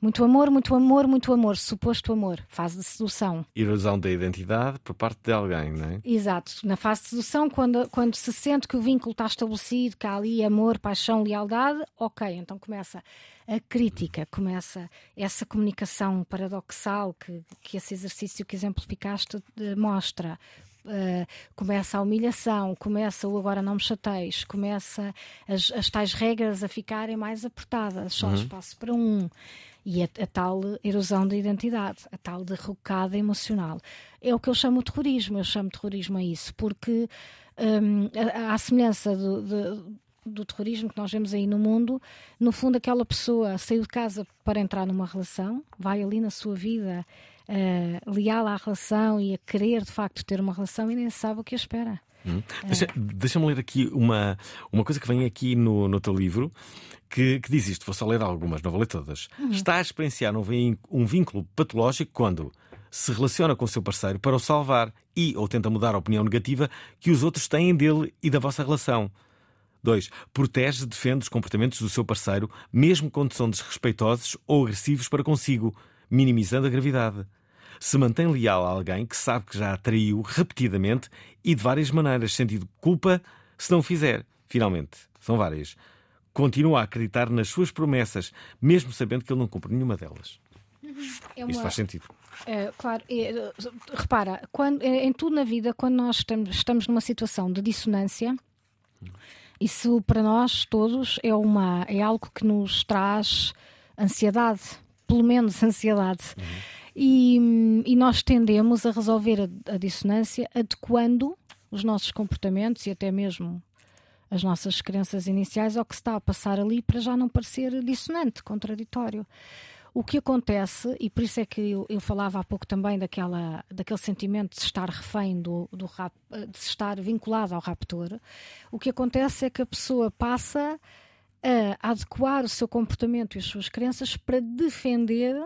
Speaker 2: muito amor, muito amor, muito amor, suposto amor, fase de sedução.
Speaker 1: Erosão da identidade por parte de alguém, não é?
Speaker 2: Exato, na fase de sedução, quando, quando se sente que o vínculo está estabelecido, que há ali amor, paixão, lealdade, ok, então começa a crítica, começa essa comunicação paradoxal que, que esse exercício que exemplificaste eh, mostra. Uh, começa a humilhação, começa o agora não me chateis, começa as, as tais regras a ficarem mais apertadas, só há espaço para um. E a, a tal erosão da identidade, a tal derrocada emocional. É o que eu chamo de terrorismo, eu chamo terrorismo a isso, porque hum, à à semelhança do, do- do terrorismo que nós vemos aí no mundo, no fundo, aquela pessoa saiu de casa para entrar numa relação, vai ali na sua vida eh, leal à relação e a querer de facto ter uma relação e nem sabe o que a espera.
Speaker 1: Deixa- Deixa-me ler aqui uma, uma coisa que vem aqui no, no teu livro que, que diz isto. Vou só ler algumas, não vou ler todas. Está a experienciar um, um vínculo patológico quando se relaciona com o seu parceiro para o salvar e ou tenta mudar a opinião negativa que os outros têm dele e da vossa relação. 2. Protege e defende os comportamentos do seu parceiro, mesmo quando são desrespeitosos ou agressivos para consigo, minimizando a gravidade. Se mantém leal a alguém que sabe que já a traiu repetidamente e de várias maneiras, sentindo culpa se não o fizer. Finalmente, são várias. Continua a acreditar nas suas promessas, mesmo sabendo que ele não cumpre nenhuma delas.
Speaker 2: É
Speaker 1: Isto faz sentido.
Speaker 2: É, claro, é, repara, quando, é, em tudo na vida, quando nós estamos, estamos numa situação de dissonância, isso para nós todos é, uma, é algo que nos traz ansiedade, pelo menos ansiedade. E, e nós tendemos a resolver a, a dissonância adequando os nossos comportamentos e até mesmo as nossas crenças iniciais ao que se está a passar ali para já não parecer dissonante, contraditório. O que acontece, e por isso é que eu, eu falava há pouco também daquela, daquele sentimento de estar refém, do, do rap, de se estar vinculado ao raptor, o que acontece é que a pessoa passa a adequar o seu comportamento e as suas crenças para defender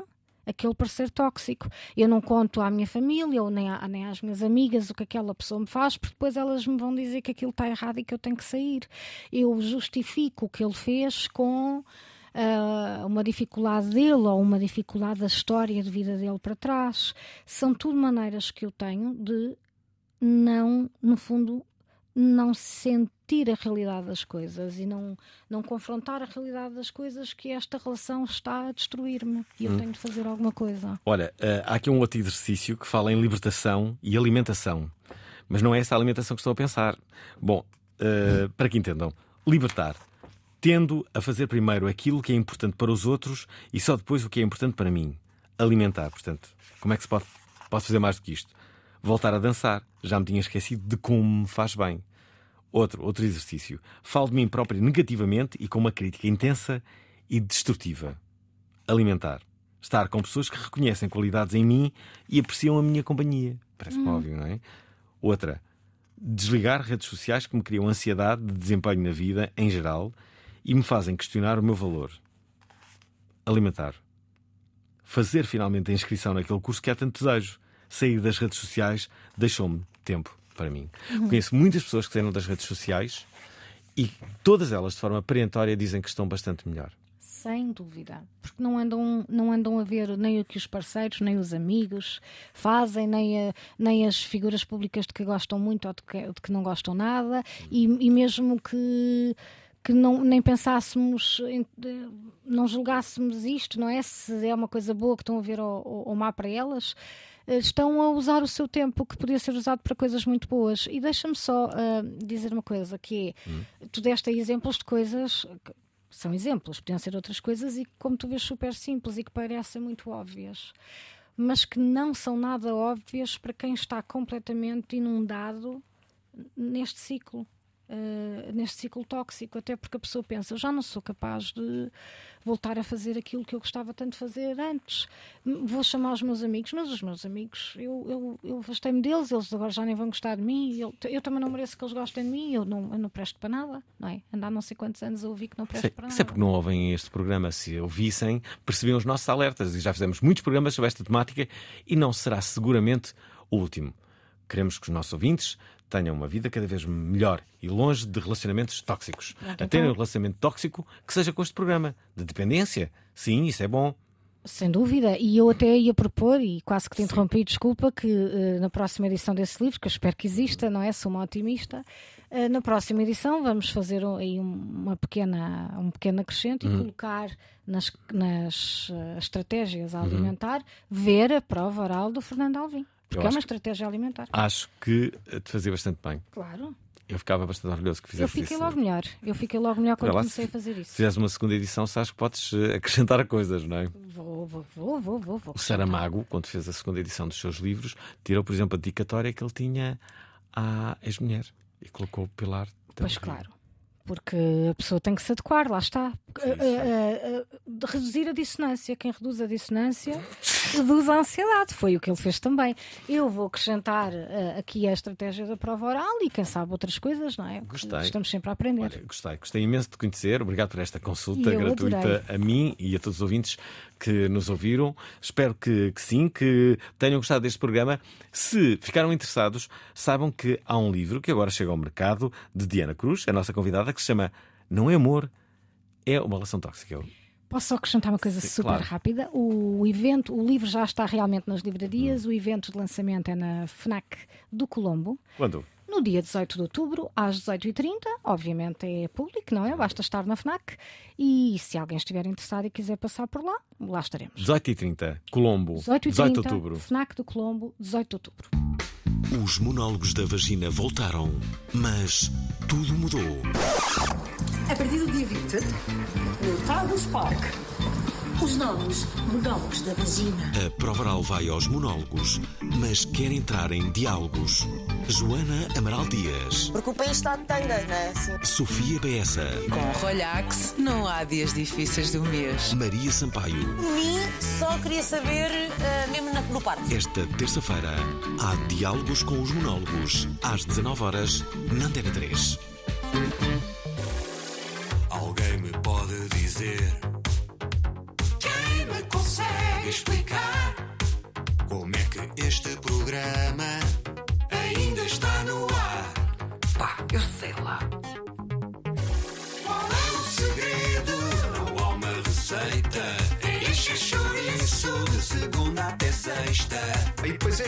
Speaker 2: aquele parceiro tóxico. Eu não conto à minha família ou nem, nem às minhas amigas o que aquela pessoa me faz, porque depois elas me vão dizer que aquilo está errado e que eu tenho que sair. Eu justifico o que ele fez com ah, uma dificuldade dele ou uma dificuldade da história de vida dele para trás. São tudo maneiras que eu tenho de não, no fundo, não sentir a realidade das coisas e não, não confrontar a realidade das coisas que esta relação está a destruir-me e eu tenho de fazer alguma coisa.
Speaker 1: Olha, eh, há aqui um outro exercício que fala em libertação e alimentação. Mas não é essa alimentação que estou a pensar. Bom, eh, para que entendam, libertar Tendo a fazer primeiro aquilo que é importante para os outros e só depois o que é importante para mim. Alimentar, portanto. Como é que se pode posso fazer mais do que isto? Voltar a dançar. Já me tinha esquecido de como me faz bem. Outro, outro exercício. Falo de mim próprio negativamente e com uma crítica intensa e destrutiva. Alimentar. Estar com pessoas que reconhecem qualidades em mim e apreciam a minha companhia. Parece-me óbvio, não é? Outra. Desligar redes sociais que me criam ansiedade de desempenho na vida, em geral, e me fazem questionar o meu valor. Alimentar. Fazer finalmente a inscrição naquele curso que há tanto desejo. Sair das redes sociais deixou-me tempo para mim. Conheço muitas pessoas que saíram das redes sociais e todas elas, de forma perentória, dizem que estão bastante melhor.
Speaker 2: Sem dúvida. Porque não andam, não andam a ver nem o que os parceiros, nem os amigos fazem, nem, a- nem as figuras públicas de que gostam muito ou de que, de que não gostam nada, e, e mesmo que. Que não, nem pensássemos, não julgássemos isto, não é? Se é uma coisa boa que estão a ver ou, ou, ou má para elas, estão a usar o seu tempo que podia ser usado para coisas muito boas. E deixa-me só ah, dizer uma coisa: que é, tu deste aí exemplos de coisas que são exemplos, podiam ser outras coisas e como tu vês, super simples e que parecem muito óbvias, mas que não são nada óbvias para quem está completamente inundado neste ciclo. Eh, neste ciclo tóxico, até porque a pessoa pensa, já não sou capaz de voltar a fazer aquilo que eu gostava tanto de fazer antes. Vou chamar os meus amigos, mas os meus amigos, eu, eu, eu afastei-me deles, eles agora já nem vão gostar de mim, eu, eu também não mereço que eles gostem de mim, eu não, eu não presto para nada, não é? Andar não sei quantos anos a ouvir que não presto
Speaker 1: Isso é,
Speaker 2: para
Speaker 1: isso
Speaker 2: nada.
Speaker 1: é porque não ouvem este programa. Se ouvissem, percebiam os nossos alertas. E já fizemos muitos programas sobre esta temática e não será seguramente o último. Queremos que os nossos ouvintes tenham uma vida cada vez melhor e longe de relacionamentos tóxicos.
Speaker 2: Pronto,
Speaker 1: A terem um
Speaker 2: então-
Speaker 1: relacionamento tóxico que seja com este programa. De dependência. Sim, isso é bom.
Speaker 2: Sem dúvida, e eu até ia propor, e quase que te interrompi, desculpa, que eh, na próxima edição desse livro, que eu espero que exista, não é? Sou uma otimista, eh, na próxima edição vamos fazer um- aí um- uma pequena, um pequeno acrescento e colocar nas, nas eh, estratégias a alimentar, ver a prova oral do Fernando Alvim. Porque é
Speaker 1: acho
Speaker 2: uma estratégia alimentar.
Speaker 1: Acho que eh, te fazia bastante bem.
Speaker 2: Claro.
Speaker 1: Eu ficava bastante orgulhoso que
Speaker 2: Eu
Speaker 1: fizesse
Speaker 2: fiquei
Speaker 1: isso.
Speaker 2: logo melhor. Eu fiquei logo melhor quando
Speaker 1: lá,
Speaker 2: comecei
Speaker 1: se-
Speaker 2: a fazer
Speaker 1: Se
Speaker 2: isso.
Speaker 1: fizeres uma segunda edição, sabes que podes eh, acrescentar coisas, não é?
Speaker 2: Vou, vou, vou, vou, vou. vou.
Speaker 1: O Saramago, quando fez a segunda edição dos seus livros, tirou, por exemplo, a dedicatória que ele tinha à ex-mulher e colocou o pilar. da
Speaker 2: Pois claro. Porque a pessoa tem que se adequar, lá está. Reduzir a dissonância. Quem reduz a dissonância reduz a ansiedade. Foi o que ele fez também. Eu vou acrescentar eh, aqui a estratégia da prova oral e quem sabe outras coisas, não é?
Speaker 1: Gostei.
Speaker 2: Estamos sempre a aprender.
Speaker 1: Olha, gostei, gostei imenso de conhecer. Obrigado por esta consulta gratuita
Speaker 2: adorei.
Speaker 1: a mim e a todos os ouvintes que nos ouviram. Espero que, que sim, que tenham gostado deste programa. Se ficaram interessados, saibam que há um livro que agora chega ao mercado de Diana Cruz, a nossa convidada, que se chama Não é Amor, é uma relação tóxica.
Speaker 2: Posso só acrescentar uma coisa
Speaker 1: Sim,
Speaker 2: super
Speaker 1: claro.
Speaker 2: rápida? O evento, o livro já está realmente nas livrarias,
Speaker 1: Hum.
Speaker 2: o evento de lançamento é na FNAC do Colombo.
Speaker 1: Quando?
Speaker 2: No dia 18 de outubro, às 18h30, obviamente é público, não é? Basta estar na FNAC. E se alguém estiver interessado e quiser passar por lá, lá estaremos.
Speaker 1: 18h30, Colombo,
Speaker 2: 18
Speaker 1: 18 de outubro.
Speaker 2: FNAC do Colombo, 18 de outubro.
Speaker 3: Os monólogos da vagina voltaram, mas tudo mudou.
Speaker 4: A partir do dia 20, no Tagus Park, os novos monólogos da vagina.
Speaker 3: A prova oral vai aos monólogos, mas quer entrar em diálogos. Joana Amaral Dias,
Speaker 5: Porque o país está de tanga, não é? Assim.
Speaker 3: Sofia Beessa,
Speaker 6: Com Rolhax não há dias difíceis do mês.
Speaker 3: Maria Sampaio.
Speaker 5: Mim, só queria saber, ah, mesmo na- no parque.
Speaker 3: Esta terça-feira há diálogos com os monólogos, às 19 horas na Antena 3.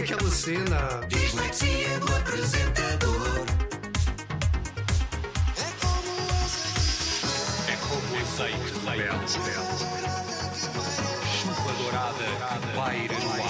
Speaker 7: É
Speaker 8: aquela cena.
Speaker 7: Dislexia do apresentador
Speaker 8: É como azeite rebelde. Chuva dourada que paira no ar.